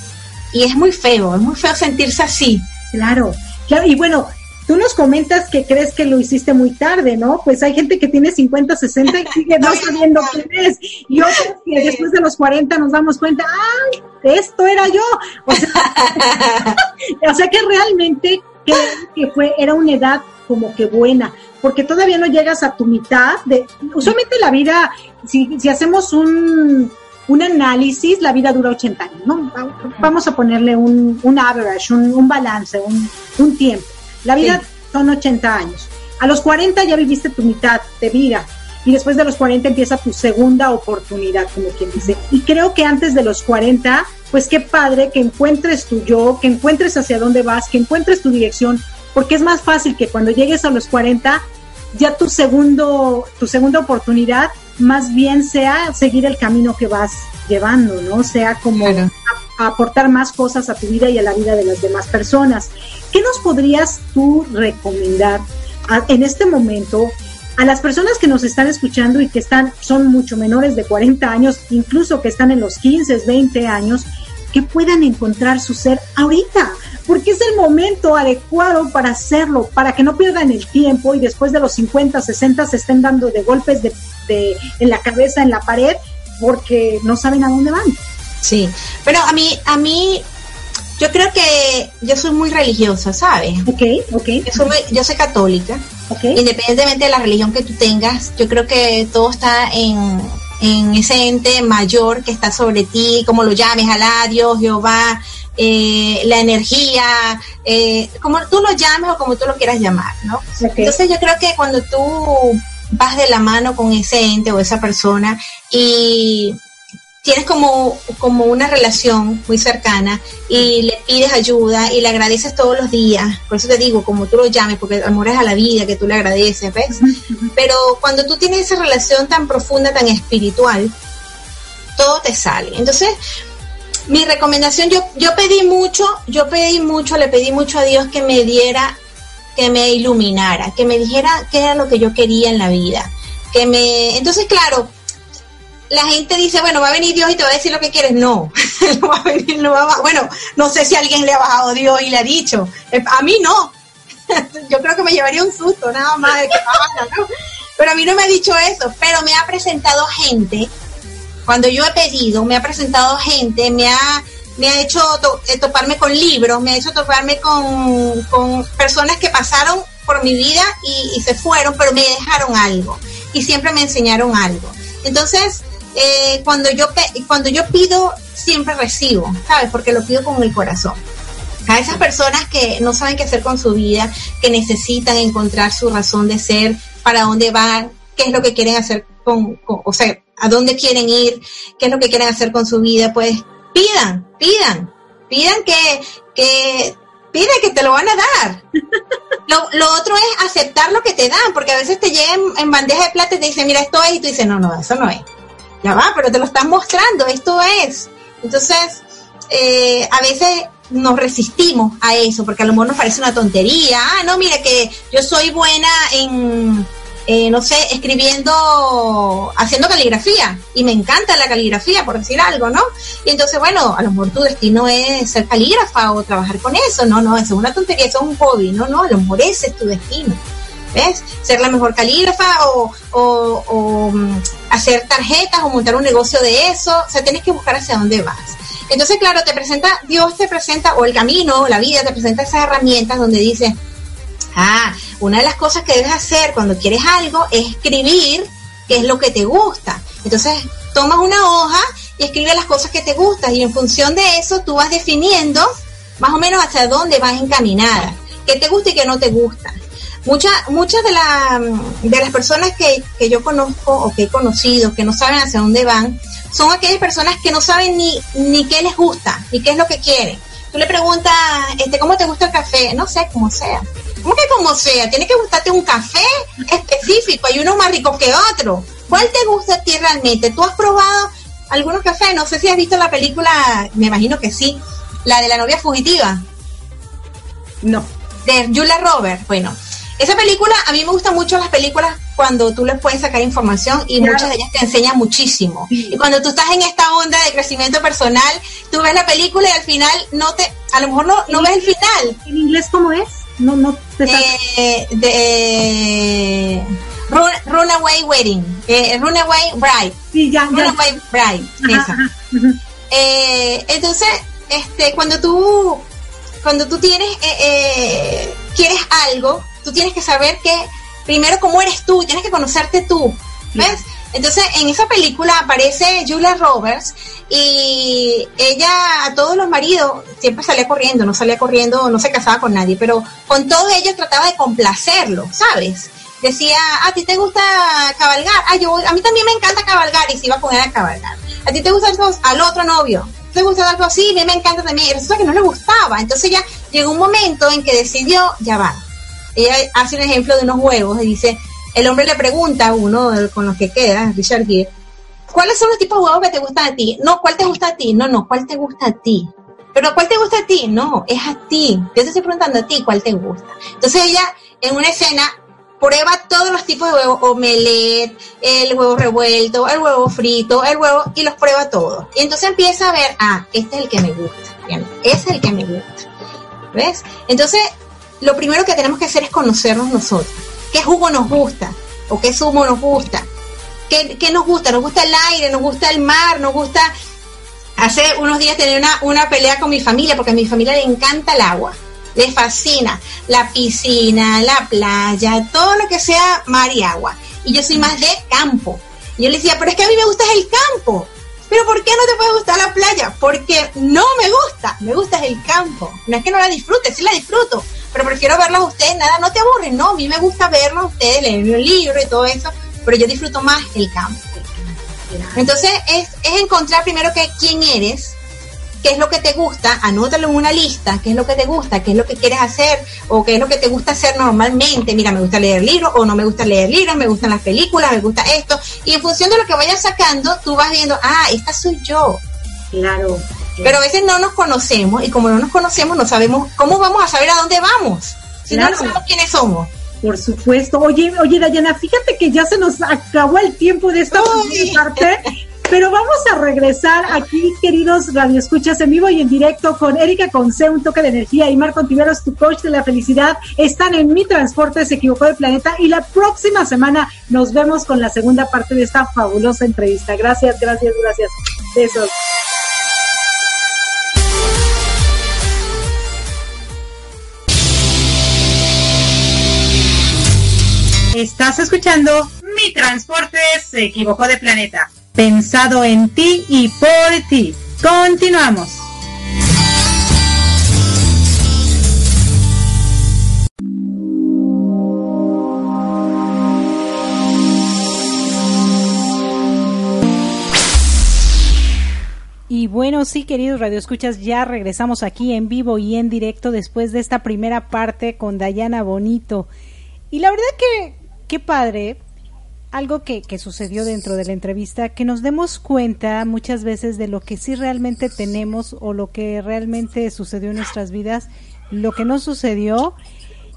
y es muy feo, es muy feo sentirse así. Claro, claro, y bueno, tú nos comentas que crees que lo hiciste muy tarde, ¿no? Pues hay gente que tiene 50, 60 y sigue no *laughs* sabiendo quién es, y otros que después de los 40 nos damos cuenta, ¡ay, esto era yo! O sea, *laughs* o sea que realmente creo que fue, era una edad como que buena, porque todavía no llegas a tu mitad de, usualmente la vida, si, si hacemos un, un análisis, la vida dura 80 años, ¿no? Va- Vamos a ponerle un, un average, un, un balance, un, un tiempo. La vida son 80 años. A los 40 ya viviste tu mitad de vida y después de los 40 empieza tu segunda oportunidad, como quien dice. Y creo que antes de los 40, pues qué padre que encuentres tu yo, que encuentres hacia dónde vas, que encuentres tu dirección, porque es más fácil que cuando llegues a los 40 ya tu segundo tu segunda oportunidad más bien sea seguir el camino que vas llevando, ¿no? Sea como Claro. a- a aportar más cosas a tu vida y a la vida de las demás personas. ¿Qué nos podrías tú recomendar a- en este momento a las personas que nos están escuchando y que están son mucho menores de 40 años, incluso que están en los 15, 20 años, que puedan encontrar su ser ahorita? Porque es el momento adecuado para hacerlo, para que no pierdan el tiempo y después de los 50, 60 se estén dando de golpes de, de- en la cabeza, en la pared, porque no saben a dónde van. Sí, pero a mí, a mí, yo creo que yo soy muy religiosa, ¿sabes? Ok, ok, Yo soy, muy- yo soy católica, ok. independientemente de la religión que tú tengas, yo creo que todo está en, en ese ente mayor que está sobre ti, como lo llames, Alá, Dios, Jehová, eh, la energía, eh, como tú lo llames o como tú lo quieras llamar, ¿no? Entonces yo creo que cuando tú vas de la mano con ese ente o esa persona y tienes como, como una relación muy cercana y le pides ayuda y le agradeces todos los días, por eso te digo, como tú lo llames, porque el amor es a la vida, que tú le agradeces, ¿ves? Pero cuando tú tienes esa relación tan profunda, tan espiritual, todo te sale. Entonces, mi recomendación, yo, yo pedí mucho, yo pedí mucho, le pedí mucho a Dios que me diera, que me iluminara, que me dijera qué era lo que yo quería en la vida. Que me, entonces, claro, la gente dice, bueno, va a venir Dios y te va a decir lo que quieres. No, *laughs* no va a venir, no va a- bueno, no sé si alguien le ha bajado Dios y le ha dicho. Eh, A mí no. *laughs* Yo creo que me llevaría un susto, nada más de que habla, ¿no? Pero a mí no me ha dicho eso, pero me ha presentado gente, cuando yo he pedido, me ha presentado gente, me ha, me ha hecho to- eh, toparme con libros, me ha hecho toparme con, con personas que pasaron por mi vida y, y se fueron, pero me dejaron algo y siempre me enseñaron algo. Entonces, eh, cuando yo cuando yo pido, siempre recibo, ¿sabes? Porque lo pido con el corazón a esas personas que no saben qué hacer con su vida, que necesitan encontrar su razón de ser, para dónde van, qué es lo que quieren hacer con, con- o sea, a dónde quieren ir, qué es lo que quieren hacer con su vida, pues pidan, pidan, pidan que, que, pidan que te lo van a dar. *laughs* Lo, lo otro es aceptar lo que te dan, porque a veces te llegan en bandeja de plata y te dicen, mira, esto es, y tú dices, no, no, eso no es. Va, pero te lo están mostrando, esto es. Entonces, eh, a veces nos resistimos a eso, porque a lo mejor nos parece una tontería. Ah, no, mira que yo soy buena en, eh, no sé, escribiendo, haciendo caligrafía, y me encanta la caligrafía, por decir algo, ¿no? Y entonces, bueno, a lo mejor tu destino es ser calígrafa o trabajar con eso. No, no, eso es una tontería, eso es un hobby. No, no, a lo mejor ese es tu destino. ¿Ves? Ser la mejor calígrafa o, o, mm, hacer tarjetas o montar un negocio de eso. O sea, tienes que buscar hacia dónde vas. Entonces, claro, te presenta, Dios te presenta, o el camino, la vida te presenta esas herramientas donde dice, ah, una de las cosas que debes hacer cuando quieres algo es escribir qué es lo que te gusta. Entonces, tomas una hoja y escribes las cosas que te gustan y en función de eso tú vas definiendo más o menos hacia dónde vas encaminada, qué te gusta y qué no te gusta. Muchas muchas de, la, de las personas que, que yo conozco o que he conocido que no saben hacia dónde van son aquellas personas que no saben ni, ni qué les gusta, ni qué es lo que quieren. Tú le preguntas, este, ¿cómo te gusta el café? No sé, como sea. ¿Cómo que como sea? Tiene que gustarte un café específico, hay uno más rico que otro. ¿Cuál te gusta a ti realmente? ¿Tú has probado algunos cafés? No sé si has visto la película, me imagino que sí, la de la novia fugitiva. No. De Julia Roberts. Bueno, esa película, a mí me gustan mucho las películas cuando tú les puedes sacar información y Claro. muchas de ellas te enseñan muchísimo. Y cuando tú estás en esta onda de crecimiento personal, tú ves la película y al final no te, a lo mejor no, no ves el final. ¿En inglés cómo es? No, no te Eh, de Run, Runaway Wedding, eh, Runaway Bride, Sí, ya, ya. Runaway Bride, esa. ajá. Eh, entonces, este, cuando tú, cuando tú tienes, eh, eh, quieres algo, tú tienes que saber que primero cómo eres tú, tienes que conocerte tú, ¿ves? Entonces, en esa película aparece Julia Roberts y ella a todos los maridos siempre salía corriendo, no salía corriendo, no se casaba con nadie, pero con todos ellos trataba de complacerlo, ¿sabes? Decía, a ti te gusta cabalgar, ah, yo, a mí también me encanta cabalgar y se iba a poner a cabalgar. A ti te gusta algo, al otro novio, te gusta algo así, a mí me encanta también. Y resulta que no le gustaba. Entonces ya llegó un momento en que decidió, ya va. Ella hace un ejemplo de unos huevos y dice, el hombre le pregunta a uno con los que queda, Richard Gere, ¿cuáles son los tipos de huevos que te gustan a ti? No, ¿cuál te gusta a ti? No, no, ¿cuál te gusta a ti? Pero ¿cuál te gusta a ti? No, es a ti. Yo te estoy preguntando a ti cuál te gusta. Entonces ella, en una escena, prueba todos los tipos de huevos, omelette, el huevo revuelto, el huevo frito, el huevo, y los prueba todos. Y entonces empieza a ver, ah, este es el que me gusta, ese es el que me gusta. ¿Ves? Entonces, lo primero que tenemos que hacer es conocernos nosotros. ¿Qué jugo nos gusta? ¿O qué zumo nos gusta? ¿Qué, qué nos gusta? ¿Nos gusta el aire? ¿Nos gusta el mar? ¿Nos gusta Hace unos días tenía una, una pelea con mi familia porque a mi familia le encanta el agua, le fascina la piscina, la playa, todo lo que sea mar y agua. Y yo soy más de campo. Y yo le decía, pero es que a mí me gusta el campo. Pero ¿por qué no te puede gustar la playa? Porque no me gusta, me gusta el campo. No es que no la disfrute, sí la disfruto, pero prefiero verlos a ustedes, nada, no te aburren, no, a mí me gusta verlos a ustedes, leer un libro y todo eso, pero yo disfruto más el campo. Entonces es, es encontrar primero quién eres, qué es lo que te gusta, anótalo en una lista, qué es lo que te gusta, qué es lo que quieres hacer o qué es lo que te gusta hacer normalmente. Mira, me gusta leer libros o no me gusta leer libros, me gustan las películas, me gusta esto. Y en función de lo que vayas sacando, tú vas viendo, ah, esta soy yo. Claro. Pero a veces no nos conocemos y como no nos conocemos, no sabemos cómo vamos a saber a dónde vamos. Si Claro. no sabemos quiénes somos. Por supuesto. Oye, oye, Dayana, fíjate que ya se nos acabó el tiempo de esta parte, Pero vamos a regresar aquí, queridos radioescuchas en vivo y en directo con Erika Conce, un toque de energía, y Marco Tiveros, tu coach de la felicidad. Están en Mi Transporte, se equivocó de planeta. Y la próxima semana nos vemos con la segunda parte de esta fabulosa entrevista. Gracias, gracias, gracias. Besos. Estás escuchando Mi Transporte se equivocó de planeta. Pensado en ti y por ti. Continuamos. Y bueno, sí, queridos radioescuchas, ya regresamos aquí en vivo y en directo después de esta primera parte con Dayana Bonito. Y la verdad que, qué padre, algo que, que, sucedió dentro de la entrevista, que nos demos cuenta muchas veces de lo que sí realmente tenemos o lo que realmente sucedió en nuestras vidas, lo que no sucedió,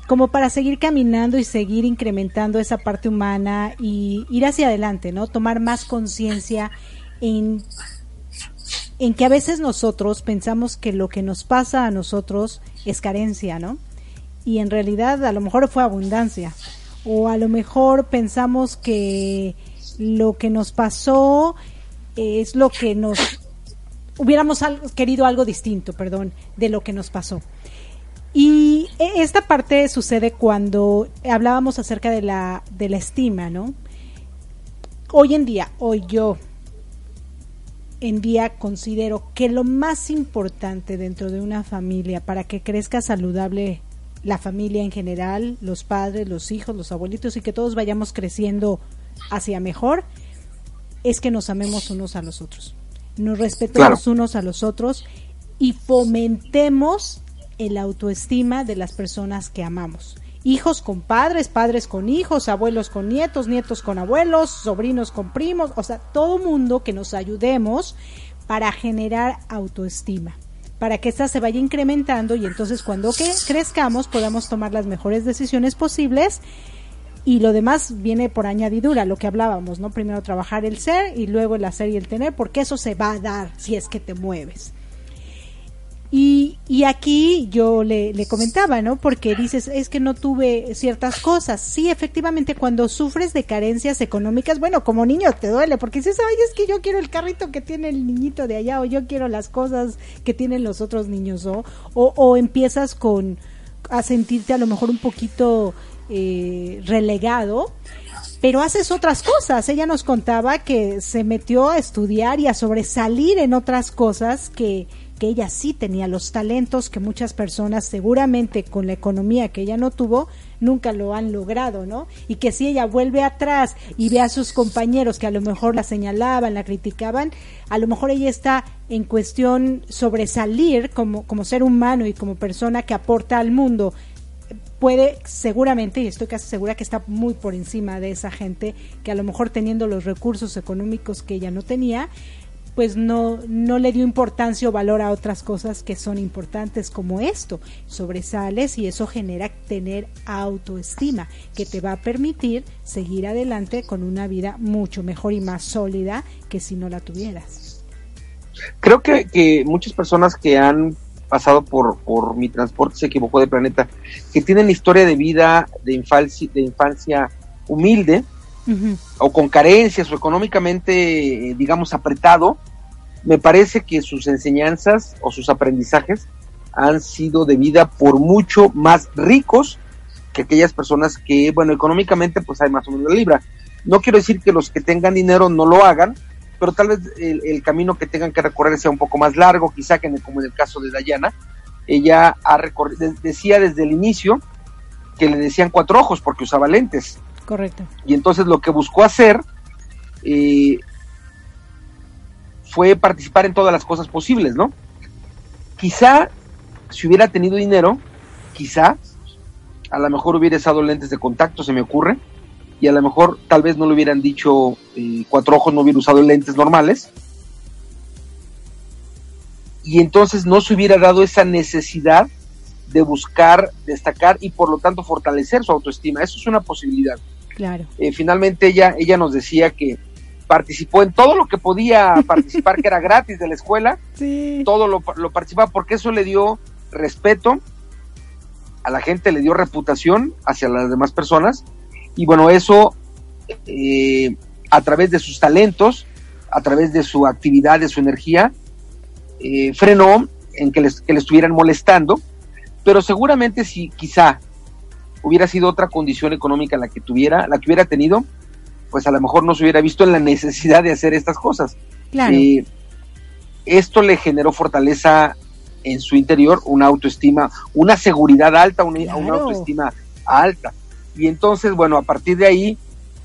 como para seguir caminando y seguir incrementando esa parte humana y ir hacia adelante, ¿no? Tomar más conciencia en en que a veces nosotros pensamos que lo que nos pasa a nosotros es carencia, ¿no? Y en realidad a lo mejor fue abundancia. O a lo mejor pensamos que lo que nos pasó es lo que nos hubiéramos querido algo distinto, perdón, de lo que nos pasó. Y e, esta parte sucede cuando hablábamos acerca de la, de la estima, ¿no? Hoy en día, hoy yo, en día considero que lo más importante dentro de una familia para que crezca saludable la familia en general, los padres, los hijos, los abuelitos y que todos vayamos creciendo hacia mejor, es que nos amemos unos a los otros, nos respetemos claro. unos a los otros y fomentemos el autoestima de las personas que amamos. Hijos con padres, padres con hijos, abuelos con nietos, nietos con abuelos, sobrinos con primos, o sea, todo mundo que nos ayudemos para generar autoestima, para que esta se vaya incrementando y entonces cuando crezcamos podamos tomar las mejores decisiones posibles y lo demás viene por añadidura, lo que hablábamos, ¿no? Primero trabajar el ser y luego el hacer y el tener, porque eso se va a dar si es que te mueves. Y, y aquí yo le, le, comentaba, ¿no? Porque dices, es que no tuve ciertas cosas. Sí, efectivamente, cuando sufres de carencias económicas, bueno, como niño te duele, porque dices, ay, es que yo quiero el carrito que tiene el niñito de allá, o yo quiero las cosas que tienen los otros niños, ¿no? O, o empiezas con, a sentirte a lo mejor un poquito eh, relegado, pero haces otras cosas. Ella nos contaba que se metió a estudiar y a sobresalir en otras cosas que, que ella sí tenía los talentos que muchas personas seguramente con la economía que ella no tuvo nunca lo han logrado, ¿no? Y que si ella vuelve atrás y ve a sus compañeros que a lo mejor la señalaban, la criticaban, a lo mejor ella está en cuestión sobresalir como, como ser humano y como persona que aporta al mundo puede seguramente, y estoy casi segura que está muy por encima de esa gente que a lo mejor teniendo los recursos económicos que ella no tenía, pues no, no le dio importancia o valor a otras cosas que son importantes como esto. Sobresales y eso genera tener autoestima que te va a permitir seguir adelante con una vida mucho mejor y más sólida que si no la tuvieras. Creo que, que muchas personas que han pasado por, por mi transporte se equivocó de planeta, que tienen historia de vida de infancia, de infancia humilde, O con carencias o económicamente, digamos, apretado, me parece que sus enseñanzas o sus aprendizajes han sido de vida por mucho más ricos que aquellas personas que, bueno, económicamente pues hay más o menos la libra. No quiero decir que los que tengan dinero no lo hagan, pero tal vez el, camino que tengan que recorrer sea un poco más largo, quizá que como en el caso de Dayana, ella ha recorrido, decía desde el inicio que le decían cuatro ojos porque usaba lentes. Correcto. Y entonces lo que buscó hacer eh, fue participar en todas las cosas posibles, ¿no? Quizá si hubiera tenido dinero, quizá a lo mejor hubiera usado lentes de contacto, se me ocurre, y a lo mejor tal vez no le hubieran dicho eh, cuatro ojos, no hubiera usado lentes normales, y entonces no se hubiera dado esa necesidad de buscar destacar y por lo tanto fortalecer su autoestima. Eso es una posibilidad. Claro. Eh, finalmente ella, ella nos decía que, participó en todo lo que podía *laughs* participar, que era gratis de la escuela, Sí. todo lo, lo participaba porque eso le dio respeto a la gente, le dio reputación hacia las demás personas y bueno, eso eh, a través de sus talentos, a través de su actividad, de su energía, eh, frenó en que, les, que le estuvieran molestando, pero seguramente si quizá hubiera sido otra condición económica la que tuviera, la que hubiera tenido, pues a lo mejor no se hubiera visto en la necesidad de hacer estas cosas. Claro. Eh, esto le generó fortaleza en su interior, una autoestima, una seguridad alta, una, Claro. una autoestima alta. Y entonces, bueno, a partir de ahí,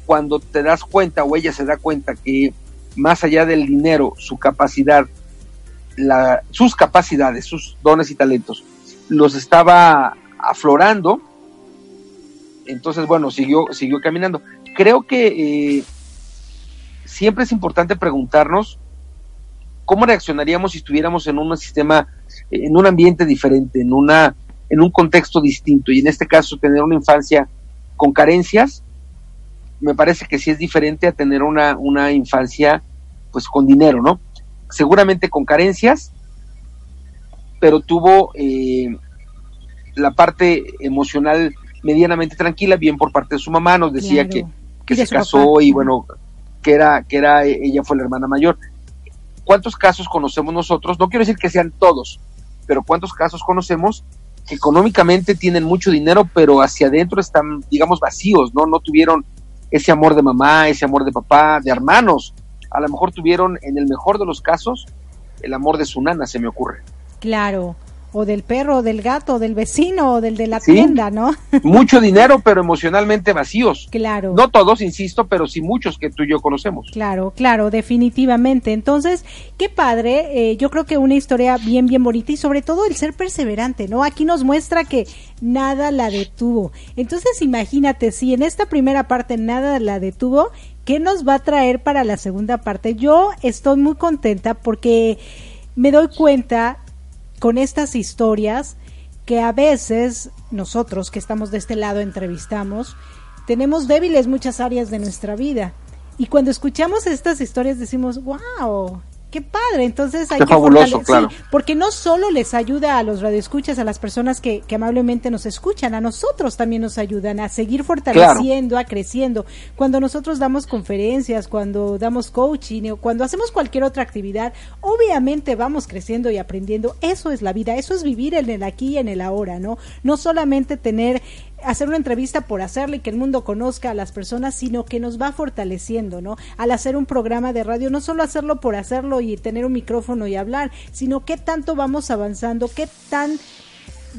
cuando te das cuenta o ella se da cuenta que más allá del dinero, su capacidad, la, sus capacidades, sus dones y talentos, los estaba aflorando, entonces, bueno, siguió, siguió caminando. Creo que eh, siempre es importante preguntarnos cómo reaccionaríamos si estuviéramos en un sistema, en un ambiente diferente, en una, en un contexto distinto. Y en este caso, tener una infancia con carencias, me parece que sí es diferente a tener una, una infancia pues con dinero, ¿no? Seguramente con carencias, pero tuvo eh, la parte emocional medianamente tranquila, bien por parte de su mamá, nos decía Claro. que, que de se casó papá. y bueno, que era, que era, ella fue la hermana mayor. ¿Cuántos casos conocemos nosotros? No quiero decir que sean todos, pero ¿cuántos casos conocemos que económicamente tienen mucho dinero, pero hacia adentro están, digamos, vacíos, ¿no? No tuvieron ese amor de mamá, ese amor de papá, de hermanos. A lo mejor tuvieron, en el mejor de los casos, el amor de su nana, se me ocurre. Claro. O del perro, o del gato, o del vecino, o del de la Sí. tienda, ¿no? *laughs* Mucho dinero, pero emocionalmente vacíos. Claro. No todos, insisto, pero sí muchos que tú y yo conocemos. Claro, claro, definitivamente. Entonces, qué padre. eh, yo creo que una historia bien, bien bonita y sobre todo el ser perseverante, ¿no? Aquí nos muestra que nada la detuvo. Entonces, imagínate, si en esta primera parte nada la detuvo, ¿qué nos va a traer para la segunda parte? Yo estoy muy contenta porque me doy cuenta con estas historias que a veces nosotros que estamos de este lado entrevistamos, tenemos débiles muchas áreas de nuestra vida. Y cuando escuchamos estas historias decimos, wow, qué padre. Entonces hay Qué que fabuloso, fortale- claro. sí, porque no solo les ayuda a los radioescuchas, a las personas que, que amablemente nos escuchan, a nosotros también nos ayudan a seguir fortaleciendo, a creciendo. Cuando nosotros damos conferencias, cuando damos coaching o cuando hacemos cualquier otra actividad, obviamente vamos creciendo y aprendiendo. Eso es la vida, eso es vivir en el aquí y en el ahora, ¿no? No solamente tener hacer una entrevista por hacerle y que el mundo conozca a las personas, sino que nos va fortaleciendo, ¿no? Al hacer un programa de radio, no solo hacerlo por hacerlo y tener un micrófono y hablar, sino qué tanto vamos avanzando, qué tan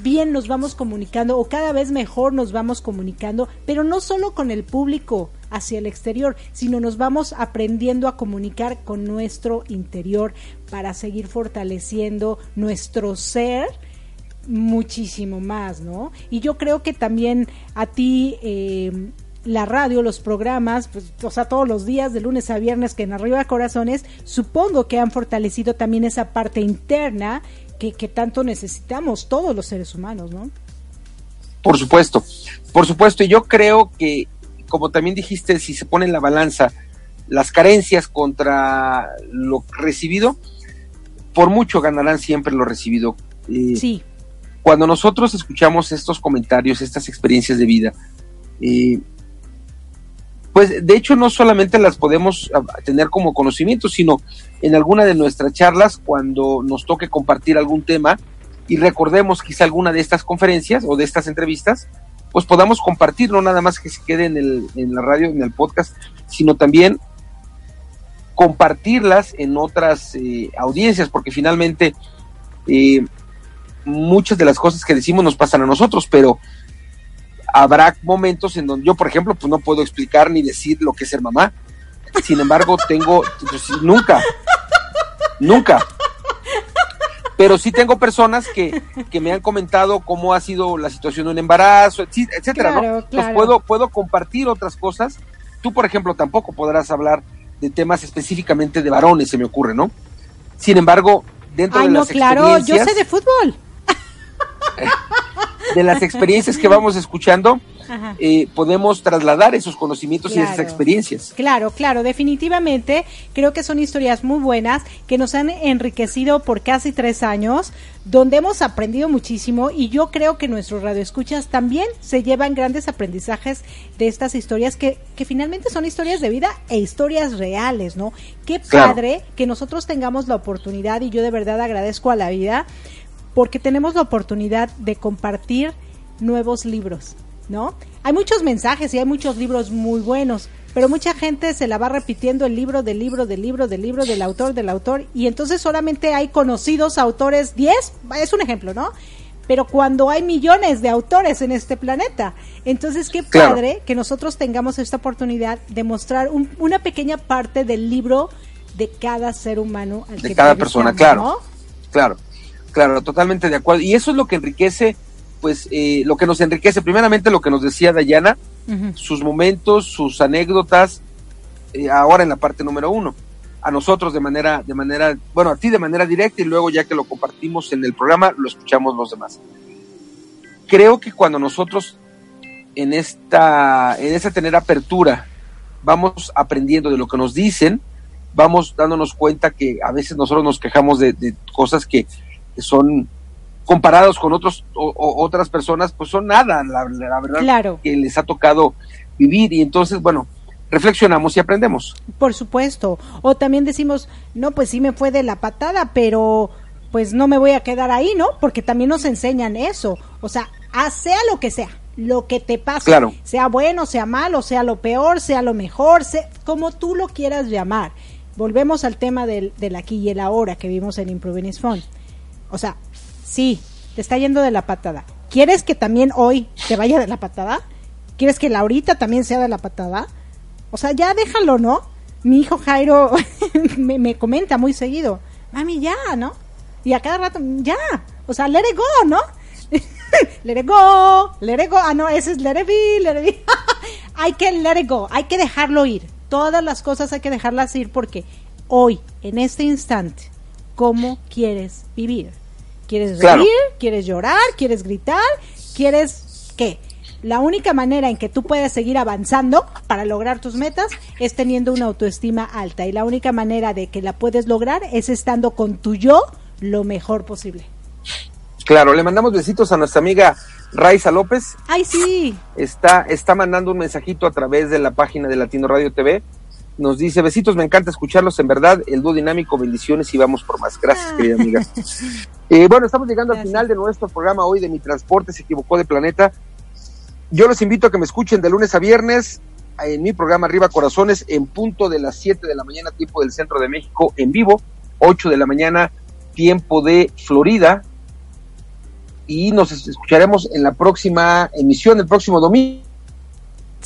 bien nos vamos comunicando o cada vez mejor nos vamos comunicando, pero no solo con el público hacia el exterior, sino nos vamos aprendiendo a comunicar con nuestro interior para seguir fortaleciendo nuestro ser muchísimo más, ¿no? Y yo creo que también a ti eh, la radio, los programas, pues, o sea, todos los días, de lunes a viernes, que en Arriba Corazones, supongo que han fortalecido también esa parte interna que, que tanto necesitamos todos los seres humanos, ¿no? Por supuesto, por supuesto, y yo creo que, como también dijiste, si se pone en la balanza las carencias contra lo recibido, por mucho ganarán siempre lo recibido. Eh, Sí, Cuando nosotros escuchamos estos comentarios, estas experiencias de vida, eh, pues de hecho no solamente las podemos ah, tener como conocimiento, sino en alguna de nuestras charlas, cuando nos toque compartir algún tema y recordemos quizá alguna de estas conferencias o de estas entrevistas, pues podamos compartir, no nada más que se quede en la radio, en el podcast, sino también compartirlas en otras eh, audiencias, porque finalmente eh, muchas de las cosas que decimos nos pasan a nosotros, pero habrá momentos en donde yo, por ejemplo, pues no puedo explicar ni decir lo que es ser mamá. Sin embargo, tengo, pues, nunca, nunca. Pero sí tengo personas que, que me han comentado cómo ha sido la situación de un embarazo, etcétera, Claro, ¿no? Entonces claro. puedo, puedo compartir otras cosas. Tú, por ejemplo, tampoco podrás hablar de temas específicamente de varones, se me ocurre, ¿no? Sin embargo, dentro ay de no, las claro, yo experiencias sé de fútbol. De las experiencias que vamos escuchando, eh, podemos trasladar esos conocimientos y esas experiencias. Claro, claro, definitivamente creo que son historias muy buenas que nos han enriquecido por casi tres años, donde hemos aprendido muchísimo y yo creo que nuestros radioescuchas también se llevan grandes aprendizajes de estas historias que, que finalmente son historias de vida e historias reales, ¿no? Qué Claro. padre que nosotros tengamos la oportunidad y yo de verdad agradezco a la vida porque tenemos la oportunidad de compartir nuevos libros, ¿no? Hay muchos mensajes y hay muchos libros muy buenos, pero mucha gente se la va repitiendo el libro del libro del libro del libro del autor del autor y entonces solamente hay conocidos autores 10, es un ejemplo, ¿no? Pero cuando hay millones de autores en este planeta, entonces qué Claro. padre que nosotros tengamos esta oportunidad de mostrar un- una pequeña parte del libro de cada ser humano al de que cada persona, claro, ¿no? claro, claro, totalmente de acuerdo. Y eso es lo que enriquece, pues, eh, lo que nos enriquece, primeramente lo que nos decía Dayana, sus momentos, sus anécdotas, eh, ahora en la parte número uno. A nosotros de manera, de manera, bueno, a ti de manera directa y luego ya que lo compartimos en el programa, lo escuchamos los demás. Creo que cuando nosotros en esta, en esta tener apertura, vamos aprendiendo de lo que nos dicen, vamos dándonos cuenta que a veces nosotros nos quejamos de, de cosas que son comparados con otros o, o otras personas, pues son nada, la, la verdad Claro. que les ha tocado vivir y entonces, bueno, reflexionamos y aprendemos. Por supuesto. O también decimos, no, pues sí me fue de la patada, pero pues no me voy a quedar ahí, ¿no? Porque también nos enseñan eso. O sea, sea lo que sea, lo que te pase, Claro. sea bueno, sea malo, sea lo peor, sea lo mejor, sea, como tú lo quieras llamar. Volvemos al tema del, del aquí y el ahora que vimos en Improving is Fun. O sea, sí, te está yendo de la patada. ¿Quieres que también hoy te vaya de la patada? ¿Quieres que la ahorita también sea de la patada? O sea, ya déjalo, ¿no? Mi hijo Jairo *laughs* me, me comenta muy seguido, mami, ya, ¿no? Y a cada rato, ya. O sea, let it go, ¿no? *laughs* let it go, let it go. Ah, no, ese es let it be, let it be. *laughs* hay que let it go, hay que dejarlo ir. Todas las cosas hay que dejarlas ir porque hoy, en este instante, ¿cómo quieres vivir? ¿Quieres reír? Claro. ¿Quieres llorar? ¿Quieres gritar? ¿Quieres qué? La única manera en que tú puedes seguir avanzando para lograr tus metas es teniendo una autoestima alta y la única manera de que la puedes lograr es estando con tu yo lo mejor posible. Claro, le mandamos besitos a nuestra amiga Raiza López. Ay, sí. Está, está mandando un mensajito a través de la página de Latino Radio TV. Nos dice, besitos, me encanta escucharlos, en verdad, el dúo dinámico, bendiciones y vamos por más. Gracias, Ah. querida amiga. *laughs* Eh, bueno, estamos llegando Gracias. al final de nuestro programa hoy de Mi Transporte se equivocó de planeta. Yo los invito a que me escuchen de lunes a viernes en mi programa Arriba Corazones en punto de las 7 de la mañana, tiempo del centro de México, en vivo, 8 de la mañana, tiempo de Florida. Y nos escucharemos en la próxima emisión, el próximo domingo,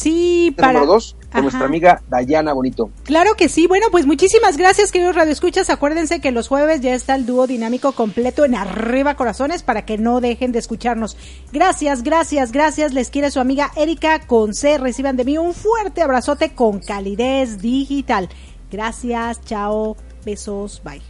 Sí, para... número 2, con Ajá. nuestra amiga Dayana Bonito. Claro que sí. Bueno, pues muchísimas gracias, queridos radioescuchas. Acuérdense que los jueves ya está el dúo dinámico completo en Arriba Corazones para que no dejen de escucharnos. Gracias, gracias, gracias. Les quiere su amiga Erika con C. Reciban de mí un fuerte abrazote con calidez digital. Gracias, chao, besos, bye.